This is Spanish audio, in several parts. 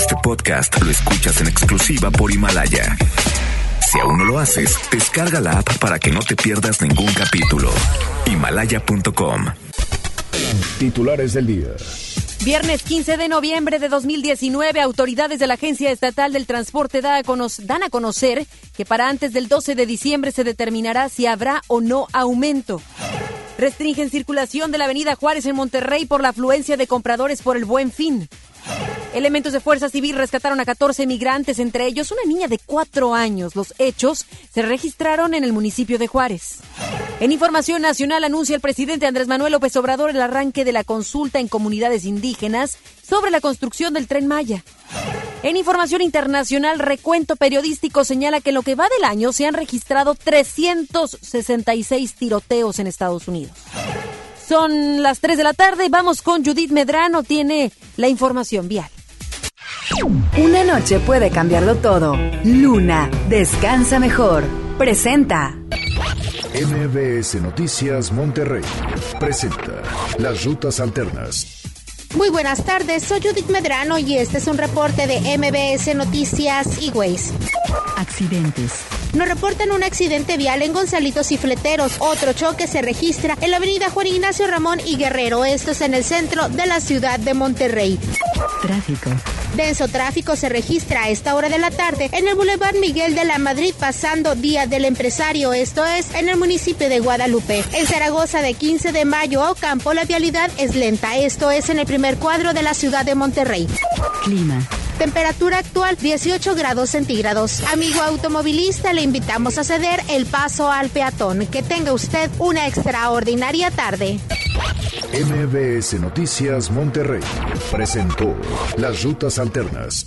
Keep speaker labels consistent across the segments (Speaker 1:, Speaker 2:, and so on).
Speaker 1: Este podcast lo escuchas en exclusiva por Himalaya. Si aún no lo haces, descarga la app para que no te pierdas ningún capítulo. Himalaya.com.
Speaker 2: Titulares del día.
Speaker 3: Viernes 15 de noviembre de 2019, autoridades de la Agencia Estatal del Transporte dan a conocer que para antes del 12 de diciembre se determinará si habrá o no aumento. Restringen circulación de la Avenida Juárez en Monterrey por la afluencia de compradores por el Buen Fin. Elementos de Fuerza Civil rescataron a 14 migrantes, entre ellos una niña de 4 años. Los hechos se registraron en el municipio de Juárez. En Información Nacional anuncia el presidente Andrés Manuel López Obrador el arranque de la consulta en comunidades indígenas sobre la construcción del tren Maya. En información internacional, recuento periodístico señala que en lo que va del año se han registrado 366 tiroteos en Estados Unidos. Son las 3 de la tarde, vamos con Judith Medrano, tiene la información vial.
Speaker 4: Una noche puede cambiarlo todo. Luna, descansa mejor. Presenta.
Speaker 2: MBS Noticias Monterrey presenta las rutas alternas.
Speaker 5: Muy buenas tardes, soy Judith Medrano y este es un reporte de MBS Noticias y Ways.
Speaker 4: Accidentes.
Speaker 5: Nos reportan un accidente vial en Gonzalitos y Fleteros. Otro choque se registra en la avenida Juan Ignacio Ramón y Guerrero. Esto es en el centro de la ciudad de Monterrey.
Speaker 4: Tráfico.
Speaker 5: Denso tráfico se registra a esta hora de la tarde en el Boulevard Miguel de la Madrid pasando Día del Empresario, esto es en el municipio de Guadalupe. En Zaragoza de 15 de mayo a Ocampo la vialidad es lenta, esto es en el primer cuadro de la ciudad de Monterrey.
Speaker 4: Clima.
Speaker 5: Temperatura actual 18 grados centígrados. Amigo automovilista, le invitamos a ceder el paso al peatón. Que tenga usted una extraordinaria tarde.
Speaker 2: MBS Noticias Monterrey presentó las rutas alternas.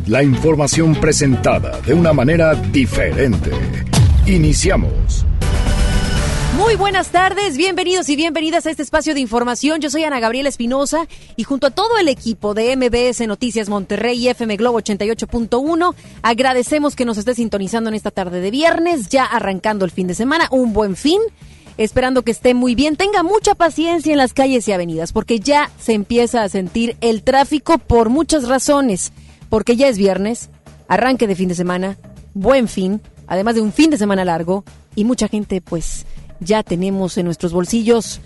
Speaker 2: La información presentada de una manera diferente. Iniciamos.
Speaker 3: Muy buenas tardes, bienvenidos y bienvenidas a este espacio de información. Yo soy Ana Gabriela Espinosa y junto a todo el equipo de MBS Noticias Monterrey y FM Globo 88.1, agradecemos que nos esté sintonizando en esta tarde de viernes, ya arrancando el fin de semana, un buen fin esperando que esté muy bien. Tenga mucha paciencia en las calles y avenidas, porque ya se empieza a sentir el tráfico por muchas razones. Porque ya es viernes, arranque de fin de semana, buen fin, además de un fin de semana largo, y mucha gente, pues, ya tenemos en nuestros bolsillos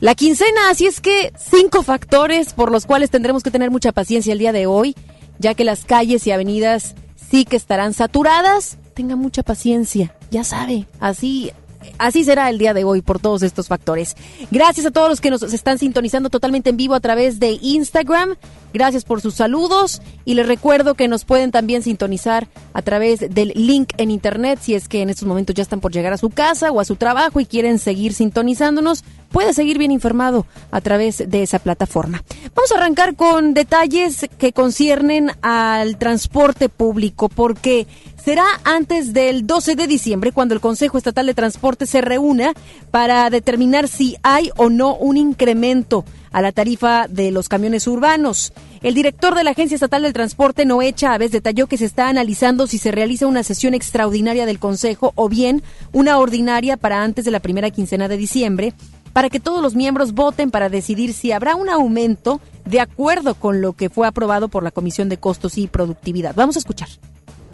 Speaker 3: la quincena. Así es que cinco factores por los cuales tendremos que tener mucha paciencia el día de hoy, ya que las calles y avenidas sí que estarán saturadas. Tenga mucha paciencia, ya sabe, así así será el día de hoy por todos estos factores. Gracias a todos los que nos están sintonizando totalmente en vivo a través de Instagram. Gracias por sus saludos y les recuerdo que nos pueden también sintonizar a través del link en internet si es que en estos momentos ya están por llegar a su casa o a su trabajo y quieren seguir sintonizándonos. Puede seguir bien informado a través de esa plataforma. Vamos a arrancar con detalles que conciernen al transporte público porque será antes del 12 de diciembre cuando el Consejo Estatal de Transporte se reúna para determinar si hay o no un incremento a la tarifa de los camiones urbanos. El director de la Agencia Estatal del Transporte, Noé Chávez, detalló que se está analizando si se realiza una sesión extraordinaria del Consejo o bien una ordinaria para antes de la primera quincena de diciembre, para que todos los miembros voten para decidir si habrá un aumento de acuerdo con lo que fue aprobado por la Comisión de Costos y Productividad. Vamos a escuchar.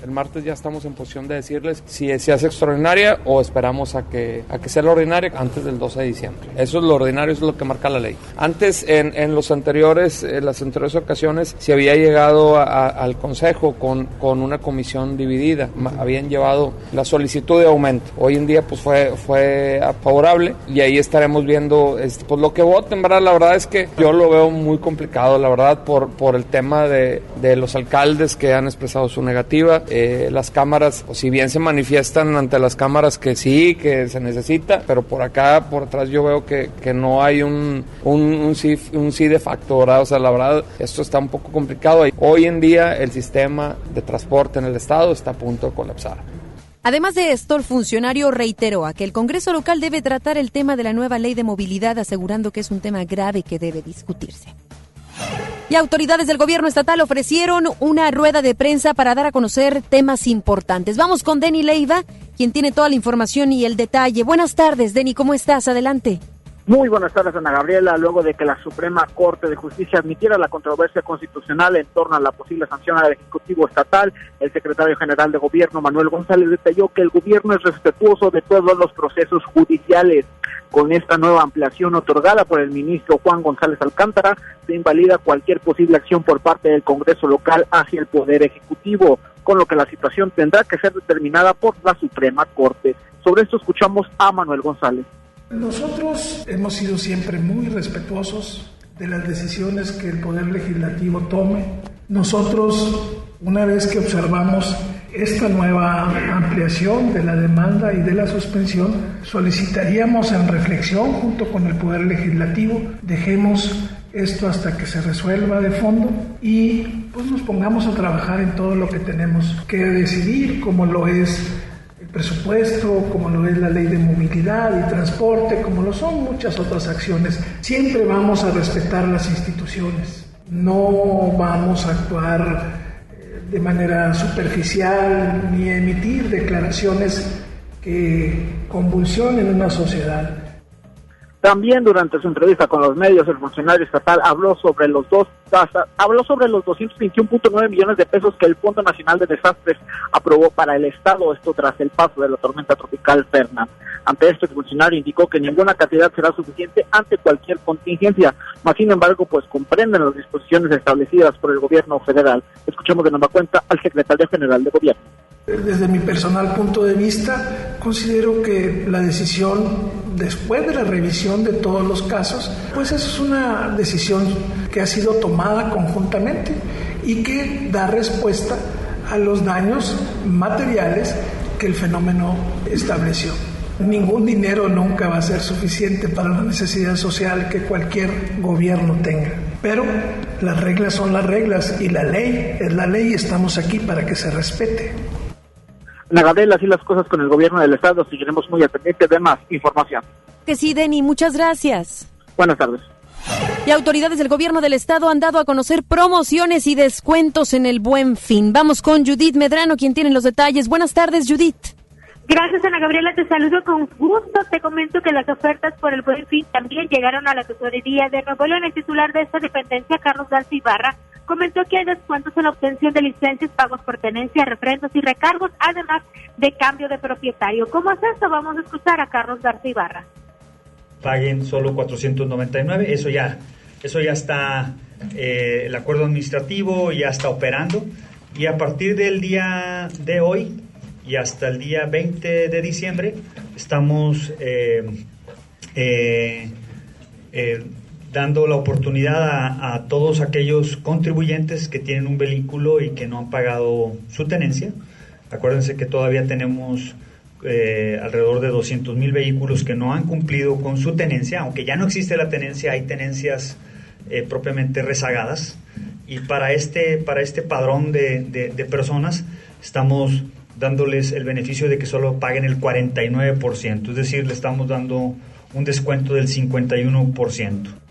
Speaker 6: El martes ya estamos en posición de decirles si se hace extraordinaria o esperamos a que, a que sea la ordinaria antes del 12 de diciembre. Eso es lo ordinario, eso es lo que marca la ley. Antes, en, en los anteriores, en las anteriores ocasiones, se había llegado al Consejo con, con una comisión dividida. Habían llevado la solicitud de aumento. Hoy en día, pues fue, fue favorable y ahí estaremos viendo este, pues, lo que voten, ¿verdad? La verdad es que yo lo veo muy complicado, la verdad, por, por el tema de, de los alcaldes que han expresado su negativa eh, las cámaras, o si bien se manifiestan ante las cámaras que sí, que se necesita, pero por acá, por atrás yo veo que, que no hay un, un, un, sí, un sí de facto, O sea, la verdad, esto está un poco complicado. Hoy en día el sistema de transporte en el estado está a punto de colapsar.
Speaker 3: Además de esto, el funcionario reiteró a que el Congreso local debe tratar el tema de la nueva ley de movilidad, asegurando que es un tema grave que debe discutirse. Y autoridades del gobierno estatal ofrecieron una rueda de prensa para dar a conocer temas importantes. Vamos con Denny Leiva, quien tiene toda la información y el detalle. Buenas tardes, Denny, ¿cómo estás? Adelante.
Speaker 7: Muy buenas tardes, Ana Gabriela. Luego de que la Suprema Corte de Justicia admitiera la controversia constitucional en torno a la posible sanción al Ejecutivo Estatal, el secretario general de Gobierno, Manuel González, detalló que el gobierno es respetuoso de todos los procesos judiciales. Con esta nueva ampliación otorgada por el ministro Juan González Alcántara, se invalida cualquier posible acción por parte del Congreso local hacia el Poder Ejecutivo, con lo que la situación tendrá que ser determinada por la Suprema Corte. Sobre esto escuchamos a Manuel González.
Speaker 8: Nosotros hemos sido siempre muy respetuosos de las decisiones que el Poder Legislativo tome. Nosotros, una vez que observamos esta nueva ampliación de la demanda y de la suspensión, solicitaríamos en reflexión junto con el Poder Legislativo, dejemos esto hasta que se resuelva de fondo y pues nos pongamos a trabajar en todo lo que tenemos que decidir, como lo es presupuesto, como lo es la ley de movilidad y transporte, como lo son muchas otras acciones. Siempre vamos a respetar las instituciones, no vamos a actuar eh, de manera superficial ni emitir declaraciones que convulsionen una sociedad.
Speaker 7: También durante su entrevista con los medios, el funcionario estatal habló sobre los dos habló sobre los 221.9 millones de pesos que el Fondo Nacional de Desastres aprobó para el Estado, esto tras el paso de la tormenta tropical Fernan. Ante esto, el funcionario indicó que ninguna cantidad será suficiente ante cualquier contingencia, mas sin embargo, pues comprenden las disposiciones establecidas por el gobierno federal. Escuchemos de nueva cuenta al secretario general de gobierno.
Speaker 8: Desde mi personal punto de vista, considero que la decisión, después de la revisión de todos los casos, pues es una decisión que ha sido tomada conjuntamente y que da respuesta a los daños materiales que el fenómeno estableció. Ningún dinero nunca va a ser suficiente para la necesidad social que cualquier gobierno tenga. Pero las reglas son las reglas y la ley es la ley y estamos aquí para que se respete.
Speaker 7: Nagadel, así las cosas con el gobierno del estado. Seguiremos muy atentos de más información.
Speaker 3: Que sí, Denny, muchas gracias.
Speaker 7: Buenas tardes.
Speaker 3: Y autoridades del gobierno del estado han dado a conocer promociones y descuentos en el buen fin. Vamos con Judith Medrano, quien tiene los detalles. Buenas tardes, Judith.
Speaker 9: Gracias, Ana Gabriela. Te saludo con gusto. Te comento que las ofertas por el buen fin también llegaron a la tesorería de Nuevo León. El titular de esta dependencia, Carlos García Ibarra, comentó que hay descuentos en la obtención de licencias, pagos por tenencia, refrendos y recargos, además de cambio de propietario. ¿Cómo es esto? Vamos a escuchar a Carlos García Ibarra.
Speaker 10: Paguen solo 499, eso ya, eso ya está, eh, el acuerdo administrativo ya está operando y a partir del día de hoy y hasta el día 20 de diciembre estamos eh, eh, dando la oportunidad a, todos aquellos contribuyentes que tienen un vehículo y que no han pagado su tenencia. Acuérdense que todavía tenemos eh, alrededor de 200 mil vehículos que no han cumplido con su tenencia, aunque ya no existe la tenencia, hay tenencias eh, propiamente rezagadas. Y para este, para este padrón de, de personas estamos dándoles el beneficio de que solo paguen el 49%, es decir, le estamos dando un descuento del 51%.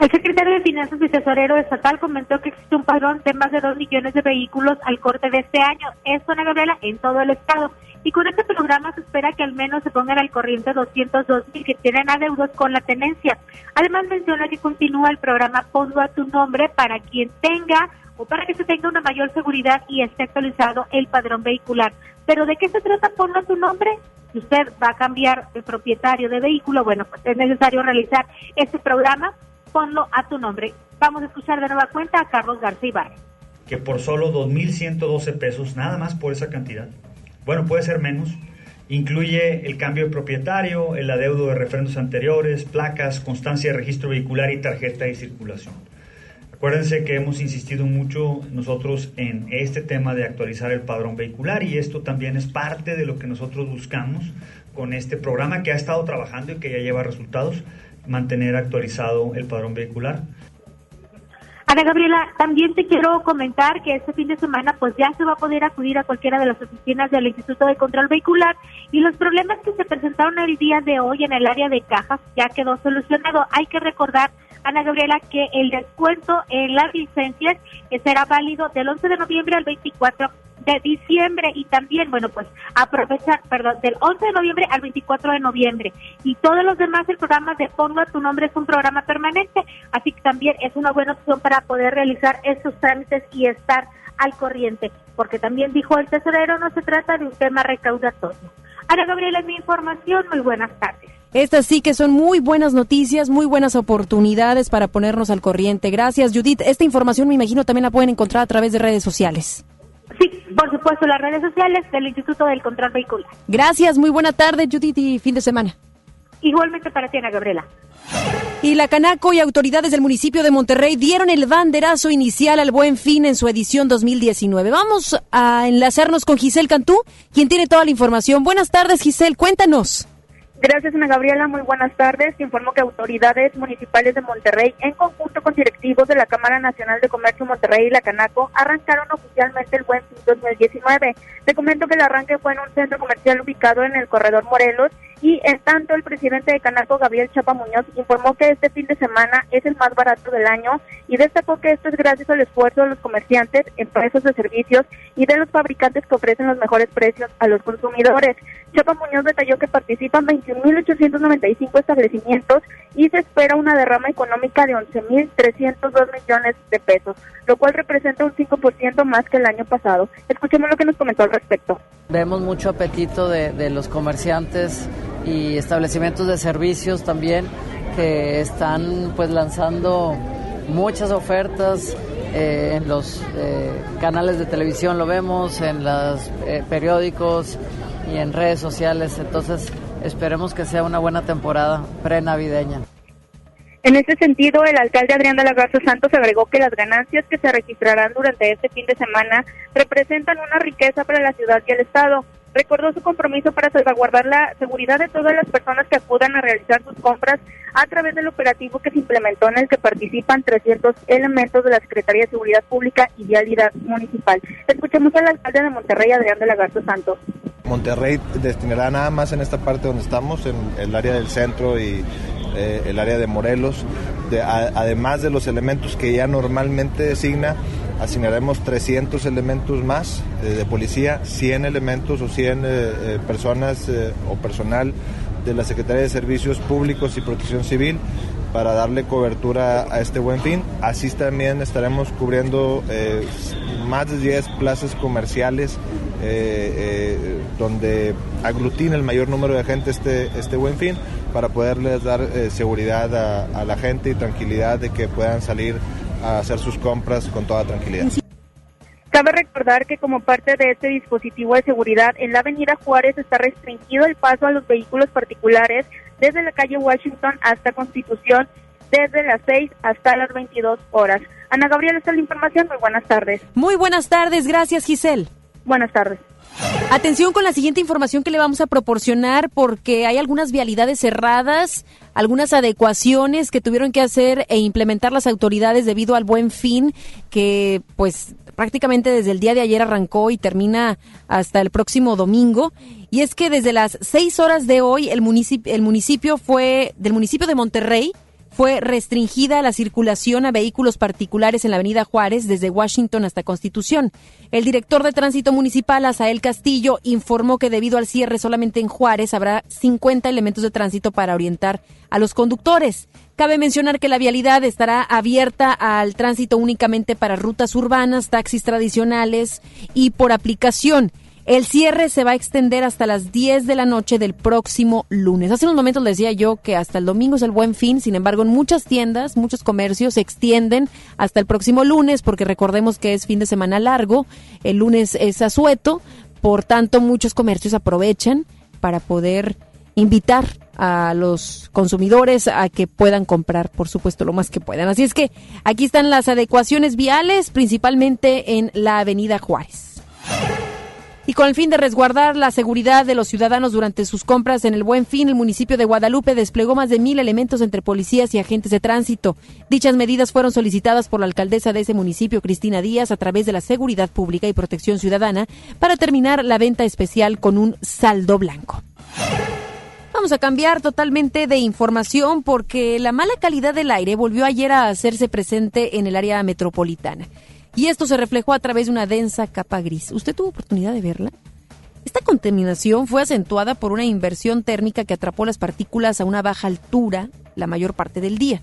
Speaker 9: El secretario de Finanzas y Tesorero Estatal comentó que existe un padrón de más de 2 millones de vehículos al corte de este año. Esto, Ana Gabriela, en todo el estado. Y con este programa se espera que al menos se pongan al corriente 202 mil que tienen adeudos con la tenencia. Además menciona que continúa el programa Ponlo a tu nombre para quien tenga o para que se tenga una mayor seguridad y esté actualizado el padrón vehicular. Pero ¿de qué se trata Ponlo tu nombre? Si usted va a cambiar de propietario de vehículo, bueno, pues es necesario realizar este programa ponlo a tu nombre. Vamos a escuchar de nueva cuenta a Carlos García Ibarra.
Speaker 10: Que por solo 2.112 pesos, nada más por esa cantidad, bueno, puede ser menos, incluye el cambio de propietario, el adeudo de refrendos anteriores, placas, constancia de registro vehicular y tarjeta de circulación. Acuérdense que hemos insistido mucho nosotros en este tema de actualizar el padrón vehicular y esto también es parte de lo que nosotros buscamos con este programa que ha estado trabajando y que ya lleva resultados, mantener actualizado el padrón vehicular.
Speaker 9: Ana Gabriela, también te quiero comentar que este fin de semana pues ya se va a poder acudir a cualquiera de las oficinas del Instituto de Control Vehicular y los problemas que se presentaron el día de hoy en el área de cajas ya quedó solucionado. Hay que recordar Ana Gabriela, que el descuento en las licencias que será válido del 11 de noviembre al 24 de diciembre y también, bueno, pues aprovechar, perdón, del 11 de noviembre al 24 de noviembre. Y todos los demás, el programa de Ponga tu nombre es un programa permanente, así que también es una buena opción para poder realizar estos trámites y estar al corriente, porque también dijo el tesorero, no se trata de un tema recaudatorio. Ana Gabriela, mi información, muy buenas tardes.
Speaker 3: Estas sí que son muy buenas noticias, muy buenas oportunidades para ponernos al corriente. Gracias, Judith. Esta información me imagino también la pueden encontrar a través de redes sociales.
Speaker 9: Sí, por supuesto, las redes sociales del Instituto del Control Vehicular.
Speaker 3: Gracias, muy buena tarde, Judith, y fin de semana.
Speaker 9: Igualmente para ti, Ana Gabriela.
Speaker 3: Y la Canaco y autoridades del municipio de Monterrey dieron el banderazo inicial al Buen Fin en su edición 2019. Vamos a enlazarnos con Giselle Cantú, quien tiene toda la información. Buenas tardes, Giselle, cuéntanos.
Speaker 11: Gracias, Ana Gabriela. Muy buenas tardes. Informo que autoridades municipales de Monterrey, en conjunto con directivos de la Cámara Nacional de Comercio Monterrey y la Canaco, arrancaron oficialmente el Buen Fin 2019. Te comento que el arranque fue en un centro comercial ubicado en el Corredor Morelos y en tanto el presidente de Canaco, Gabriel Chapa Muñoz, informó que este fin de semana es el más barato del año y destacó que esto es gracias al esfuerzo de los comerciantes, empresas de servicios y de los fabricantes que ofrecen los mejores precios a los consumidores. Chapa Muñoz detalló que participan 21.895 establecimientos y se espera una derrama económica de 11.302 millones de pesos, lo cual representa un 5% más que el año pasado. Escuchemos lo que nos comentó al respecto.
Speaker 12: Vemos mucho apetito de, de los comerciantes y establecimientos de servicios también que están pues lanzando muchas ofertas eh, en los eh, canales de televisión lo vemos, en los eh, periódicos y en redes sociales. Entonces esperemos que sea una buena temporada pre-navideña.
Speaker 11: En este sentido, el alcalde Adrián de la Garza Santos agregó que las ganancias que se registrarán durante este fin de semana representan una riqueza para la ciudad y el Estado recordó su compromiso para salvaguardar la seguridad de todas las personas que acudan a realizar sus compras a través del operativo que se implementó en el que participan 300 elementos de la Secretaría de Seguridad Pública y Vialidad Municipal. Escuchemos al alcalde de Monterrey, Adrián de la Garza Santos.
Speaker 13: Monterrey destinará nada más en esta parte donde estamos, en el área del centro y eh, el área de Morelos, de, a, además de los elementos que ya normalmente designa, asignaremos 300 elementos más eh, de policía, 100 elementos o 100 eh, eh, personas o personal de la Secretaría de Servicios Públicos y Protección Civil para darle cobertura a este buen fin. Así también estaremos cubriendo más de 10 plazas comerciales donde aglutina el mayor número de gente este, este buen fin para poderles dar seguridad a, a la gente y tranquilidad de que puedan salir a hacer sus compras con toda tranquilidad.
Speaker 11: Cabe recordar que como parte de este dispositivo de seguridad, en la avenida Juárez está restringido el paso a los vehículos particulares desde la calle Washington hasta Constitución, desde las 6 hasta las 22 horas. Ana Gabriela, esta es la información. Muy buenas tardes.
Speaker 3: Muy buenas tardes. Gracias, Giselle.
Speaker 11: Buenas tardes.
Speaker 3: Atención con la siguiente información que le vamos a proporcionar porque hay algunas vialidades cerradas, algunas adecuaciones que tuvieron que hacer e implementar las autoridades debido al buen fin que pues prácticamente desde el día de ayer arrancó y termina hasta el próximo domingo. Y es que desde las seis horas de hoy el municipio, el municipio fue del municipio de Monterrey fue restringida la circulación a vehículos particulares en la avenida Juárez desde Washington hasta Constitución. El director de tránsito municipal, Asael Castillo, informó que debido al cierre solamente en Juárez habrá 50 elementos de tránsito para orientar a los conductores. Cabe mencionar que la vialidad estará abierta al tránsito únicamente para rutas urbanas, taxis tradicionales y por aplicación. El cierre se va a extender hasta las 10 de la noche del próximo lunes. Hace unos momentos les decía yo que hasta el domingo es el buen fin, sin embargo en muchas tiendas, muchos comercios se extienden hasta el próximo lunes porque recordemos que es fin de semana largo, el lunes es asueto, por tanto muchos comercios aprovechan para poder invitar a los consumidores a que puedan comprar, por supuesto, lo más que puedan. Así es que aquí están las adecuaciones viales, principalmente en la Avenida Juárez. Y con el fin de resguardar la seguridad de los ciudadanos durante sus compras en el Buen Fin, el municipio de Guadalupe desplegó más de mil elementos entre policías y agentes de tránsito. Dichas medidas fueron solicitadas por la alcaldesa de ese municipio, Cristina Díaz, a través de la Seguridad Pública y Protección Ciudadana, para terminar la venta especial con un saldo blanco. Vamos a cambiar totalmente de información porque la mala calidad del aire volvió ayer a hacerse presente en el área metropolitana y esto se reflejó a través de una densa capa gris. ¿Usted tuvo oportunidad de verla? Esta contaminación fue acentuada por una inversión térmica que atrapó las partículas a una baja altura la mayor parte del día.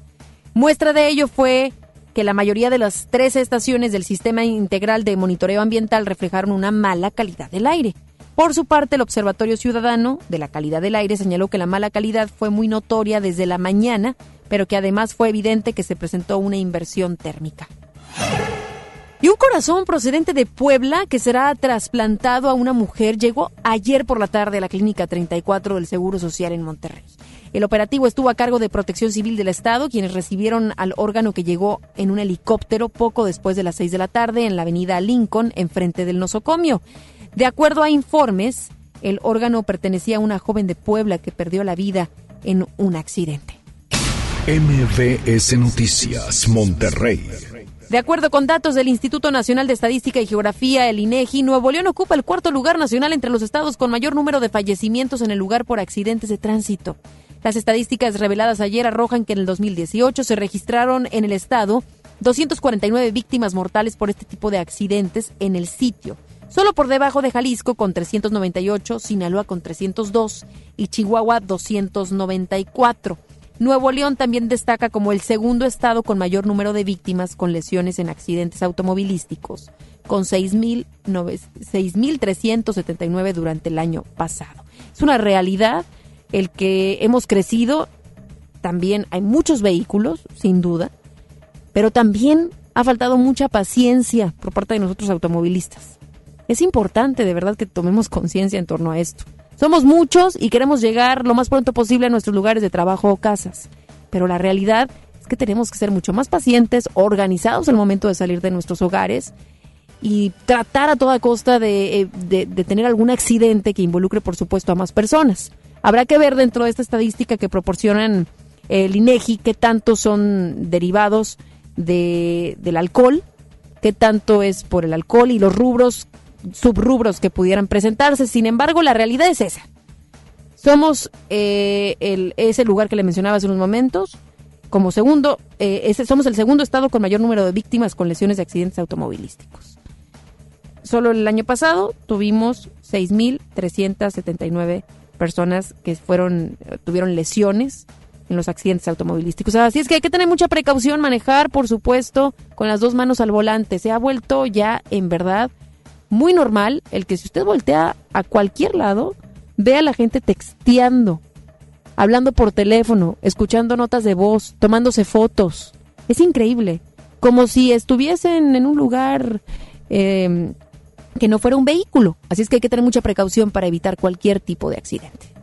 Speaker 3: Muestra de ello fue que la mayoría de las tres estaciones del Sistema Integral de Monitoreo Ambiental reflejaron una mala calidad del aire. Por su parte, el Observatorio Ciudadano de la Calidad del Aire señaló que la mala calidad fue muy notoria desde la mañana, pero que además fue evidente que se presentó una inversión térmica. Y un corazón procedente de Puebla que será trasplantado a una mujer llegó ayer por la tarde a la Clínica 34 del Seguro Social en Monterrey. El operativo estuvo a cargo de Protección Civil del Estado, quienes recibieron al órgano que llegó en un helicóptero poco después de las seis de la tarde en la avenida Lincoln, enfrente del nosocomio. De acuerdo a informes, el órgano pertenecía a una joven de Puebla que perdió la vida en un accidente.
Speaker 2: MVS Noticias, Monterrey.
Speaker 3: De acuerdo con datos del Instituto Nacional de Estadística y Geografía, el INEGI, Nuevo León ocupa el cuarto lugar nacional entre los estados con mayor número de fallecimientos en el lugar por accidentes de tránsito. Las estadísticas reveladas ayer arrojan que en el 2018 se registraron en el estado 249 víctimas mortales por este tipo de accidentes en el sitio, solo por debajo de Jalisco con 398, Sinaloa con 302 y Chihuahua 294. Nuevo León también destaca como el segundo estado con mayor número de víctimas con lesiones en accidentes automovilísticos, con 6.379 durante el año pasado. Es una realidad el que hemos crecido, también hay muchos vehículos, sin duda, pero también ha faltado mucha paciencia por parte de nosotros automovilistas. Es importante de verdad que tomemos conciencia en torno a esto. Somos muchos y queremos llegar lo más pronto posible a nuestros lugares de trabajo o casas, pero la realidad es que tenemos que ser mucho más pacientes, organizados al momento de salir de nuestros hogares y tratar a toda costa de, eh, tener algún accidente que involucre, por supuesto, a más personas. Habrá que ver dentro de esta estadística que proporcionan el INEGI qué tanto son derivados de, del alcohol, qué tanto es por el alcohol y los rubros subrubros que pudieran presentarse. Sin embargo, la realidad es esa. Somos eh, el, ese lugar que le mencionaba hace unos momentos. Como segundo, eh, ese, somos el segundo estado con mayor número de víctimas con lesiones de accidentes automovilísticos. Solo el año pasado tuvimos 6.379 personas que fueron tuvieron lesiones en los accidentes automovilísticos. Así es que hay que tener mucha precaución, manejar, por supuesto, con las dos manos al volante. Se ha vuelto ya, en verdad, muy normal el que si usted voltea a cualquier lado, ve a la gente texteando, hablando por teléfono, escuchando notas de voz, tomándose fotos. Es increíble. Como si estuviesen en un lugar em, que no fuera un vehículo. Así es que hay que tener mucha precaución para evitar cualquier tipo de accidente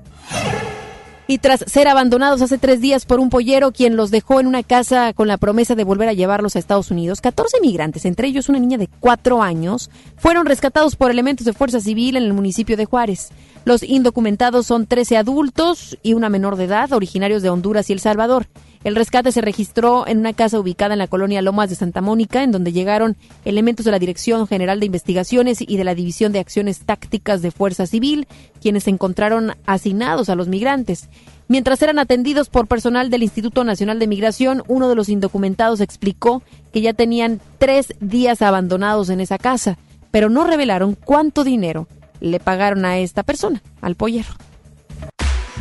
Speaker 3: y tras ser abandonados hace tres días por un pollero quien los dejó en una casa con la promesa de volver a llevarlos a Estados Unidos, 14 migrantes, entre ellos una niña de cuatro años, fueron rescatados por elementos de fuerza civil en el municipio de Juárez. Los indocumentados son 13 adultos y una menor de edad, originarios de Honduras y El Salvador. El rescate se registró en una casa ubicada en la colonia Lomas de Santa Mónica, en donde llegaron elementos de la Dirección General de Investigaciones y de la División de Acciones Tácticas de Fuerza Civil, quienes se encontraron asignados a los migrantes. Mientras eran atendidos por personal del Instituto Nacional de Migración, uno de los indocumentados explicó que ya tenían tres días abandonados en esa casa, pero no revelaron cuánto dinero le pagaron a esta persona, al pollero.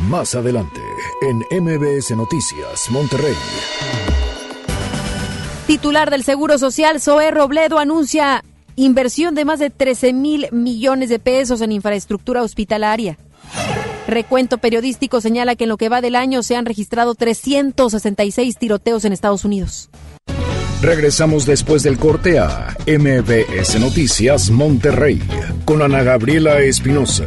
Speaker 2: Más adelante, en MBS Noticias, Monterrey.
Speaker 3: Titular del Seguro Social, Zoé Robledo, anuncia inversión de más de 13 mil millones de pesos en infraestructura hospitalaria. Recuento periodístico señala que en lo que va del año se han registrado 366 tiroteos en Estados Unidos.
Speaker 2: Regresamos después del corte a MBS Noticias Monterrey con Ana Gabriela Espinosa.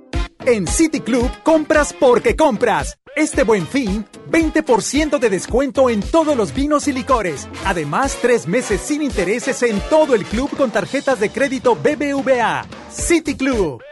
Speaker 14: En City Club compras porque compras. Este buen fin, 20% de descuento en todos los vinos y licores. Además, tres meses sin intereses en todo el club con tarjetas de crédito BBVA. City Club.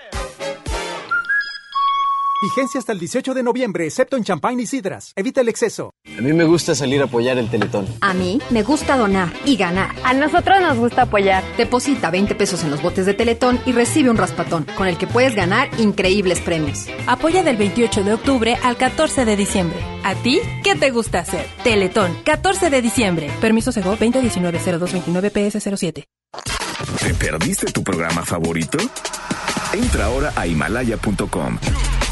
Speaker 14: Vigencia hasta el 18 de noviembre, excepto en champán y sidras. Evita el exceso.
Speaker 15: A mí me gusta salir a apoyar el Teletón.
Speaker 16: A mí me gusta donar y ganar.
Speaker 17: A nosotros nos gusta apoyar.
Speaker 16: Deposita 20 pesos en los botes de Teletón y recibe un raspatón, con el que puedes ganar increíbles premios.
Speaker 18: Apoya del 28 de octubre al 14 de diciembre. ¿A ti qué te gusta hacer? Teletón, 14 de diciembre. Permiso Sego 2019 ps 07
Speaker 1: ¿Te perdiste tu programa favorito? Entra ahora a himalaya.com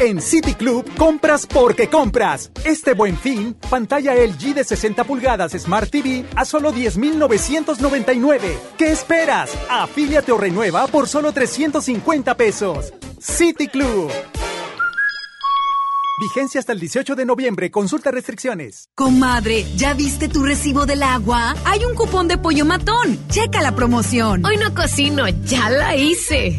Speaker 14: En City Club compras porque compras. Este buen fin, pantalla LG de 60 pulgadas Smart TV a solo 10,999. ¿Qué esperas? Afíliate o renueva por solo 350 pesos. City Club. Vigencia hasta el 18 de noviembre. Consulta restricciones.
Speaker 19: Comadre, ¿ya viste tu recibo del agua? Hay un cupón de pollo matón. Checa la promoción.
Speaker 20: Hoy no cocino, ya la hice.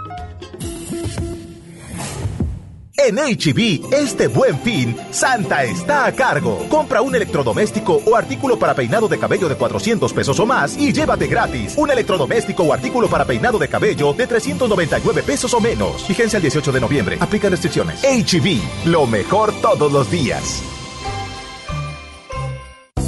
Speaker 21: En HB, este buen fin, Santa está a cargo. Compra un electrodoméstico o artículo para peinado de cabello de 400 pesos o más y llévate gratis un electrodoméstico o artículo para peinado de cabello de 399 pesos o menos. Vigencia el 18 de noviembre. Aplica restricciones. HB, lo mejor todos los días.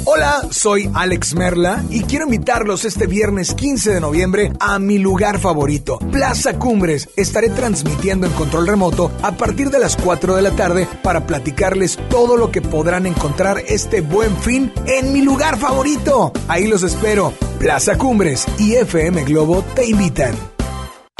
Speaker 22: Hola, soy Alex Merla y quiero invitarlos este viernes 15 de noviembre a mi lugar favorito, Plaza Cumbres. Estaré transmitiendo en control remoto a partir de las 4 de la tarde para platicarles todo lo que podrán encontrar este buen fin en mi lugar favorito. Ahí los espero. Plaza Cumbres y FM Globo te invitan.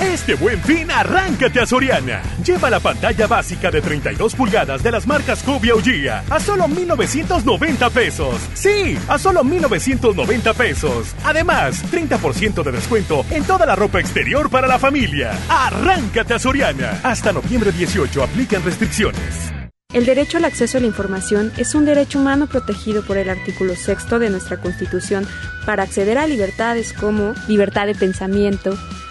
Speaker 23: Este buen fin, arráncate a Soriana. Lleva la pantalla básica de 32 pulgadas de las marcas Cubia o a solo 1,990 pesos. Sí, a solo 1,990 pesos. Además, 30% de descuento en toda la ropa exterior para la familia. Arráncate a Soriana. Hasta noviembre 18 aplican restricciones.
Speaker 24: El derecho al acceso a la información es un derecho humano protegido por el artículo sexto de nuestra Constitución para acceder a libertades como libertad de pensamiento,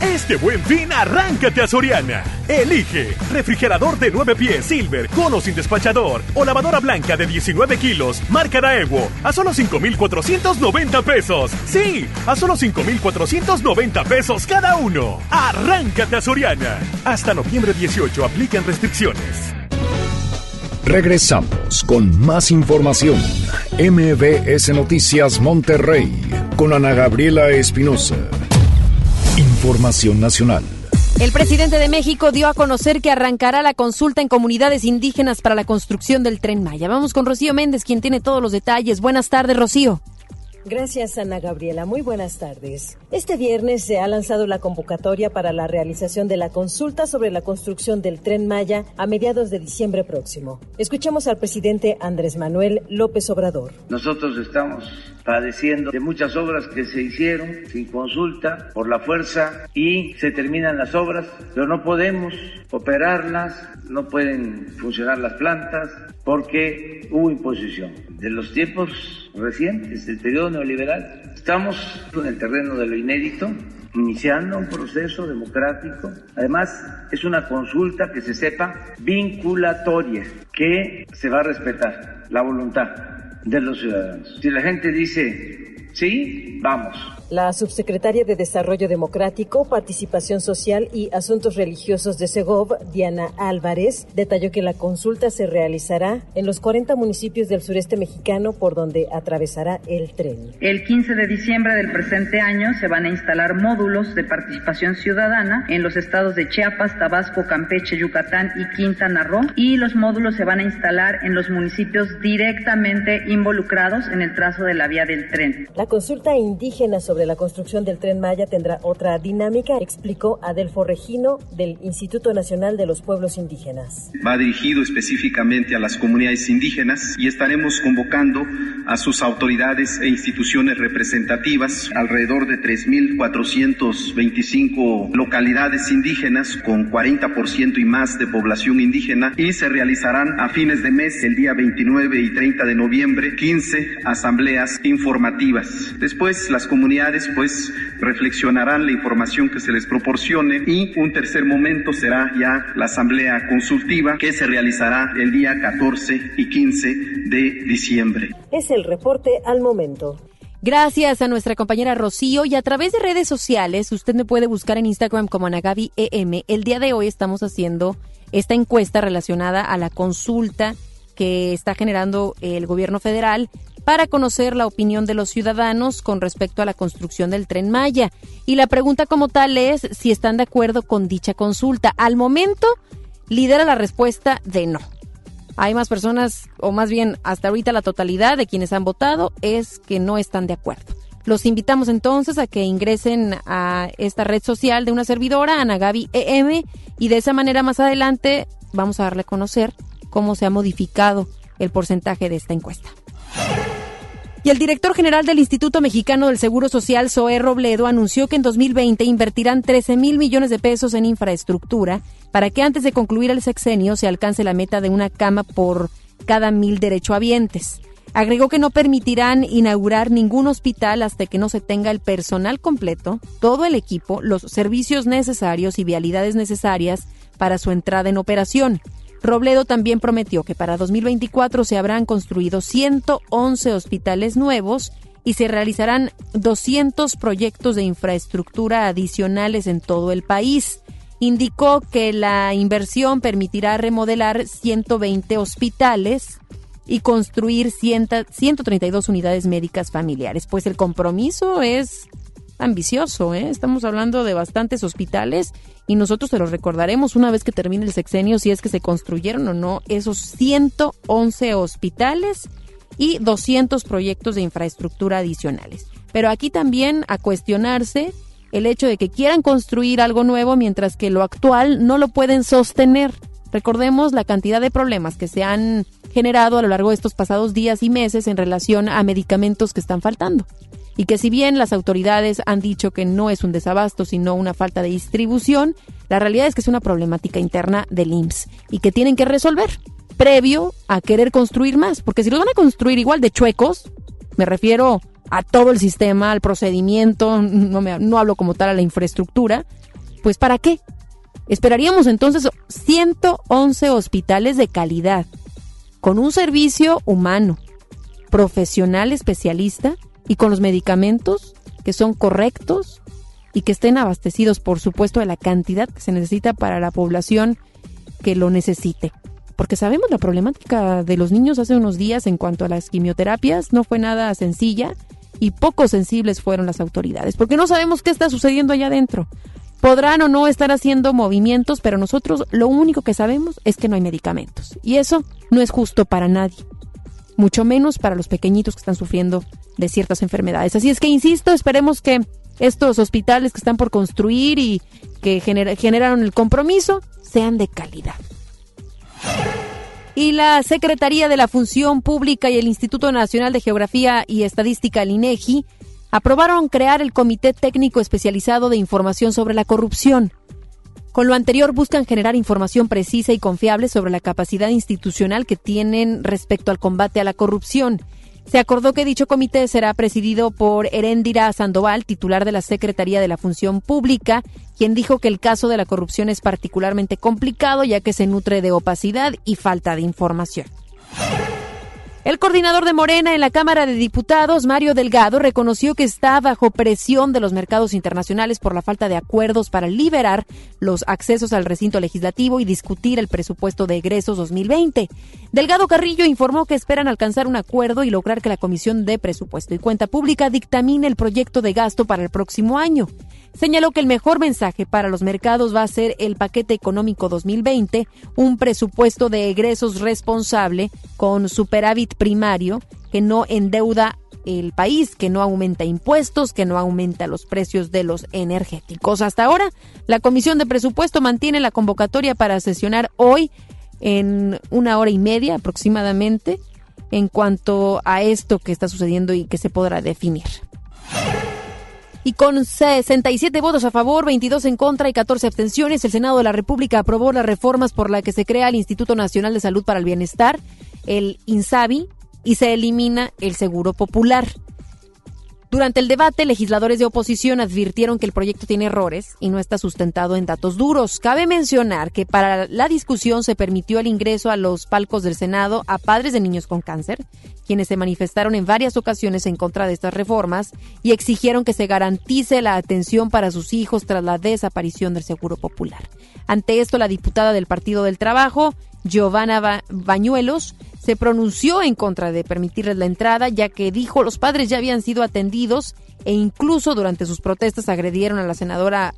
Speaker 23: Este buen fin, arráncate a Soriana. Elige refrigerador de 9 pies Silver, cono sin despachador o lavadora blanca de 19 kilos, marca Daewoo, a solo 5,490 pesos. Sí, a solo 5,490 pesos cada uno. Arráncate a Soriana. Hasta noviembre 18 aplican restricciones.
Speaker 2: Regresamos con más información. MBS Noticias Monterrey con Ana Gabriela Espinosa. Nacional.
Speaker 3: El presidente de México dio a conocer que arrancará la consulta en comunidades indígenas para la construcción del tren Maya. Vamos con Rocío Méndez, quien tiene todos los detalles. Buenas tardes, Rocío.
Speaker 25: Gracias, Ana Gabriela. Muy buenas tardes. Este viernes se ha lanzado la convocatoria para la realización de la consulta sobre la construcción del tren Maya a mediados de diciembre próximo. Escuchemos al presidente Andrés Manuel López Obrador.
Speaker 26: Nosotros estamos padeciendo de muchas obras que se hicieron sin consulta por la fuerza y se terminan las obras, pero no podemos operarlas, no pueden funcionar las plantas porque hubo imposición. De los tiempos recientes, del periodo neoliberal, estamos en el terreno de lo inédito, iniciando un proceso democrático. Además, es una consulta que se sepa vinculatoria, que se va a respetar la voluntad de los ciudadanos. Si la gente dice sí, vamos.
Speaker 25: La subsecretaria de Desarrollo Democrático, Participación Social y Asuntos Religiosos de Segov, Diana Álvarez, detalló que la consulta se realizará en los 40 municipios del sureste mexicano por donde atravesará el tren.
Speaker 27: El 15 de diciembre del presente año se van a instalar módulos de participación ciudadana en los estados de Chiapas, Tabasco, Campeche, Yucatán y Quintana Roo y los módulos se van a instalar en los municipios directamente involucrados en el trazo de la vía del tren.
Speaker 25: La consulta indígena sobre la construcción del tren Maya tendrá otra dinámica, explicó Adelfo Regino del Instituto Nacional de los Pueblos Indígenas.
Speaker 28: Va dirigido específicamente a las comunidades indígenas y estaremos convocando a sus autoridades e instituciones representativas, alrededor de 3.425 localidades indígenas con 40% y más de población indígena y se realizarán a fines de mes, el día 29 y 30 de noviembre, 15 asambleas informativas. Después las comunidades pues reflexionarán la información que se les proporcione y un tercer momento será ya la asamblea consultiva que se realizará el día 14 y 15 de diciembre.
Speaker 25: Es el reporte al momento.
Speaker 3: Gracias a nuestra compañera Rocío y a través de redes sociales, usted me puede buscar en Instagram como Anagabi EM. El día de hoy estamos haciendo esta encuesta relacionada a la consulta que está generando el gobierno federal para conocer la opinión de los ciudadanos con respecto a la construcción del tren Maya. Y la pregunta como tal es si están de acuerdo con dicha consulta. Al momento, lidera la respuesta de no. Hay más personas, o más bien hasta ahorita la totalidad de quienes han votado es que no están de acuerdo. Los invitamos entonces a que ingresen a esta red social de una servidora, Anagabi EM, y de esa manera más adelante vamos a darle a conocer cómo se ha modificado el porcentaje de esta encuesta. Y el director general del Instituto Mexicano del Seguro Social, Zoé Robledo, anunció que en 2020 invertirán 13 mil millones de pesos en infraestructura para que antes de concluir el sexenio se alcance la meta de una cama por cada mil derechohabientes. Agregó que no permitirán inaugurar ningún hospital hasta que no se tenga el personal completo, todo el equipo, los servicios necesarios y vialidades necesarias para su entrada en operación. Robledo también prometió que para 2024 se habrán construido 111 hospitales nuevos y se realizarán 200 proyectos de infraestructura adicionales en todo el país. Indicó que la inversión permitirá remodelar 120 hospitales y construir 132 unidades médicas familiares. Pues el compromiso es ambicioso, ¿eh? Estamos hablando de bastantes hospitales y nosotros se los recordaremos una vez que termine el sexenio si es que se construyeron o no esos 111 hospitales y 200 proyectos de infraestructura adicionales. Pero aquí también a cuestionarse el hecho de que quieran construir algo nuevo mientras que lo actual no lo pueden sostener. Recordemos la cantidad de problemas que se han generado a lo largo de estos pasados días y meses en relación a medicamentos que están faltando y que si bien las autoridades han dicho que no es un desabasto, sino una falta de distribución, la realidad es que es una problemática interna del IMSS y que tienen que resolver previo a querer construir más, porque si lo van a construir igual de chuecos, me refiero a todo el sistema, al procedimiento, no, me, no hablo como tal a la infraestructura, pues ¿para qué? Esperaríamos entonces 111 hospitales de calidad, con un servicio humano, profesional especialista, y con los medicamentos que son correctos y que estén abastecidos, por supuesto, de la cantidad que se necesita para la población que lo necesite. porque sabemos la problemática de los niños hace unos días en cuanto a las quimioterapias no fue nada sencilla y poco sensibles fueron las autoridades, porque no sabemos qué está sucediendo allá adentro. Podrán o no estar haciendo movimientos, pero nosotros lo único que sabemos es que no hay medicamentos. Y eso no es justo para nadie, mucho menos para los pequeñitos que están sufriendo de ciertas enfermedades. Así es que, insisto, esperemos que estos hospitales que están por construir y que generaron el compromiso sean de calidad. Y la Secretaría de la Función Pública y el Instituto Nacional de Geografía y Estadística, el INEGI, aprobaron crear el Comité Técnico Especializado de Información sobre la Corrupción. Con lo anterior buscan generar información precisa y confiable sobre la capacidad institucional que tienen respecto al combate a la corrupción. Se acordó que dicho comité será presidido por Heréndira Sandoval, titular de la Secretaría de la Función Pública, quien dijo que el caso de la corrupción es particularmente complicado ya que se nutre de opacidad y falta de información. El coordinador de Morena en la Cámara de Diputados, Mario Delgado, reconoció que está bajo presión de los mercados internacionales por la falta de acuerdos para liberar los accesos al recinto legislativo y discutir el presupuesto de egresos 2020. Delgado Carrillo informó que esperan alcanzar un acuerdo y lograr que la Comisión de Presupuesto y Cuenta Pública dictamine el proyecto de gasto para el próximo año. Señaló que el mejor mensaje para los mercados va a ser el paquete económico 2020, un presupuesto de egresos responsable con superávit primario que no endeuda el país, que no aumenta impuestos, que no aumenta los precios de los energéticos. Hasta ahora, la Comisión de Presupuesto mantiene la convocatoria para sesionar hoy en una hora y media aproximadamente en cuanto a esto que está sucediendo y que se podrá definir. Y con 67 votos a favor, 22 en contra y 14 abstenciones, el Senado de la República aprobó las reformas por las que se crea el Instituto Nacional de Salud para el Bienestar, el INSABI, y se elimina el Seguro Popular. Durante el debate, legisladores de oposición advirtieron que el proyecto tiene errores y no está sustentado en datos duros. Cabe mencionar que para la discusión se permitió el ingreso a los palcos del Senado a padres de niños con cáncer, quienes se manifestaron en varias ocasiones en contra de estas reformas y exigieron que se garantice la atención para sus hijos tras la desaparición del Seguro Popular. Ante esto, la diputada del Partido del Trabajo, Giovanna Bañuelos, se pronunció en contra de permitirles la entrada, ya que dijo los padres ya habían sido atendidos e incluso durante sus protestas agredieron a la senadora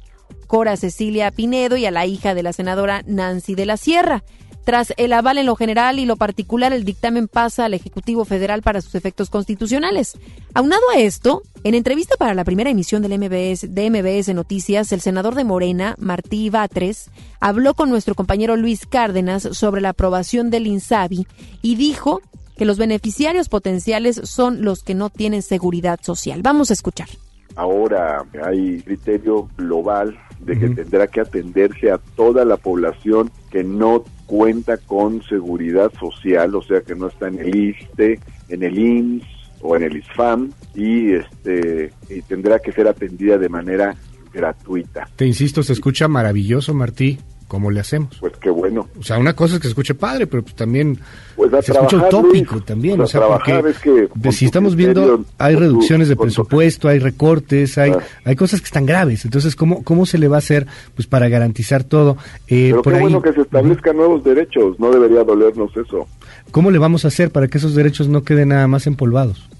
Speaker 3: Cora Cecilia Pinedo y a la hija de la senadora Nancy de la Sierra. Tras el aval en lo general y lo particular, el dictamen pasa al Ejecutivo Federal para sus efectos constitucionales. Aunado a esto, en entrevista para la primera emisión del MBS, de MBS Noticias, el senador de Morena, Martí Batres, habló con nuestro compañero Luis Cárdenas sobre la aprobación del INSABI y dijo que los beneficiarios potenciales son los que no tienen seguridad social. Vamos a escuchar.
Speaker 29: Ahora hay criterio global de que tendrá que atenderse a toda la población que no cuenta con seguridad social, o sea que no está en el ISTE, en el IMSS o en el ISFAM y este y tendrá que ser atendida de manera gratuita.
Speaker 30: Te insisto, se escucha maravilloso, Martí. ¿Cómo le hacemos?
Speaker 29: Pues qué bueno.
Speaker 30: O sea, una cosa es que se escuche padre, pero pues también
Speaker 29: pues
Speaker 30: se escucha utópico también.
Speaker 29: Pues
Speaker 30: o sea, porque si estamos viendo, hay reducciones de presupuesto, hay recortes, hay, ah. hay cosas que están graves. Entonces, ¿cómo, ¿cómo se le va a hacer pues para garantizar todo?
Speaker 29: Eh, pero por qué bueno que se establezcan nuevos derechos, no debería dolernos eso.
Speaker 30: ¿Cómo le vamos a hacer para que esos derechos no queden nada más empolvados?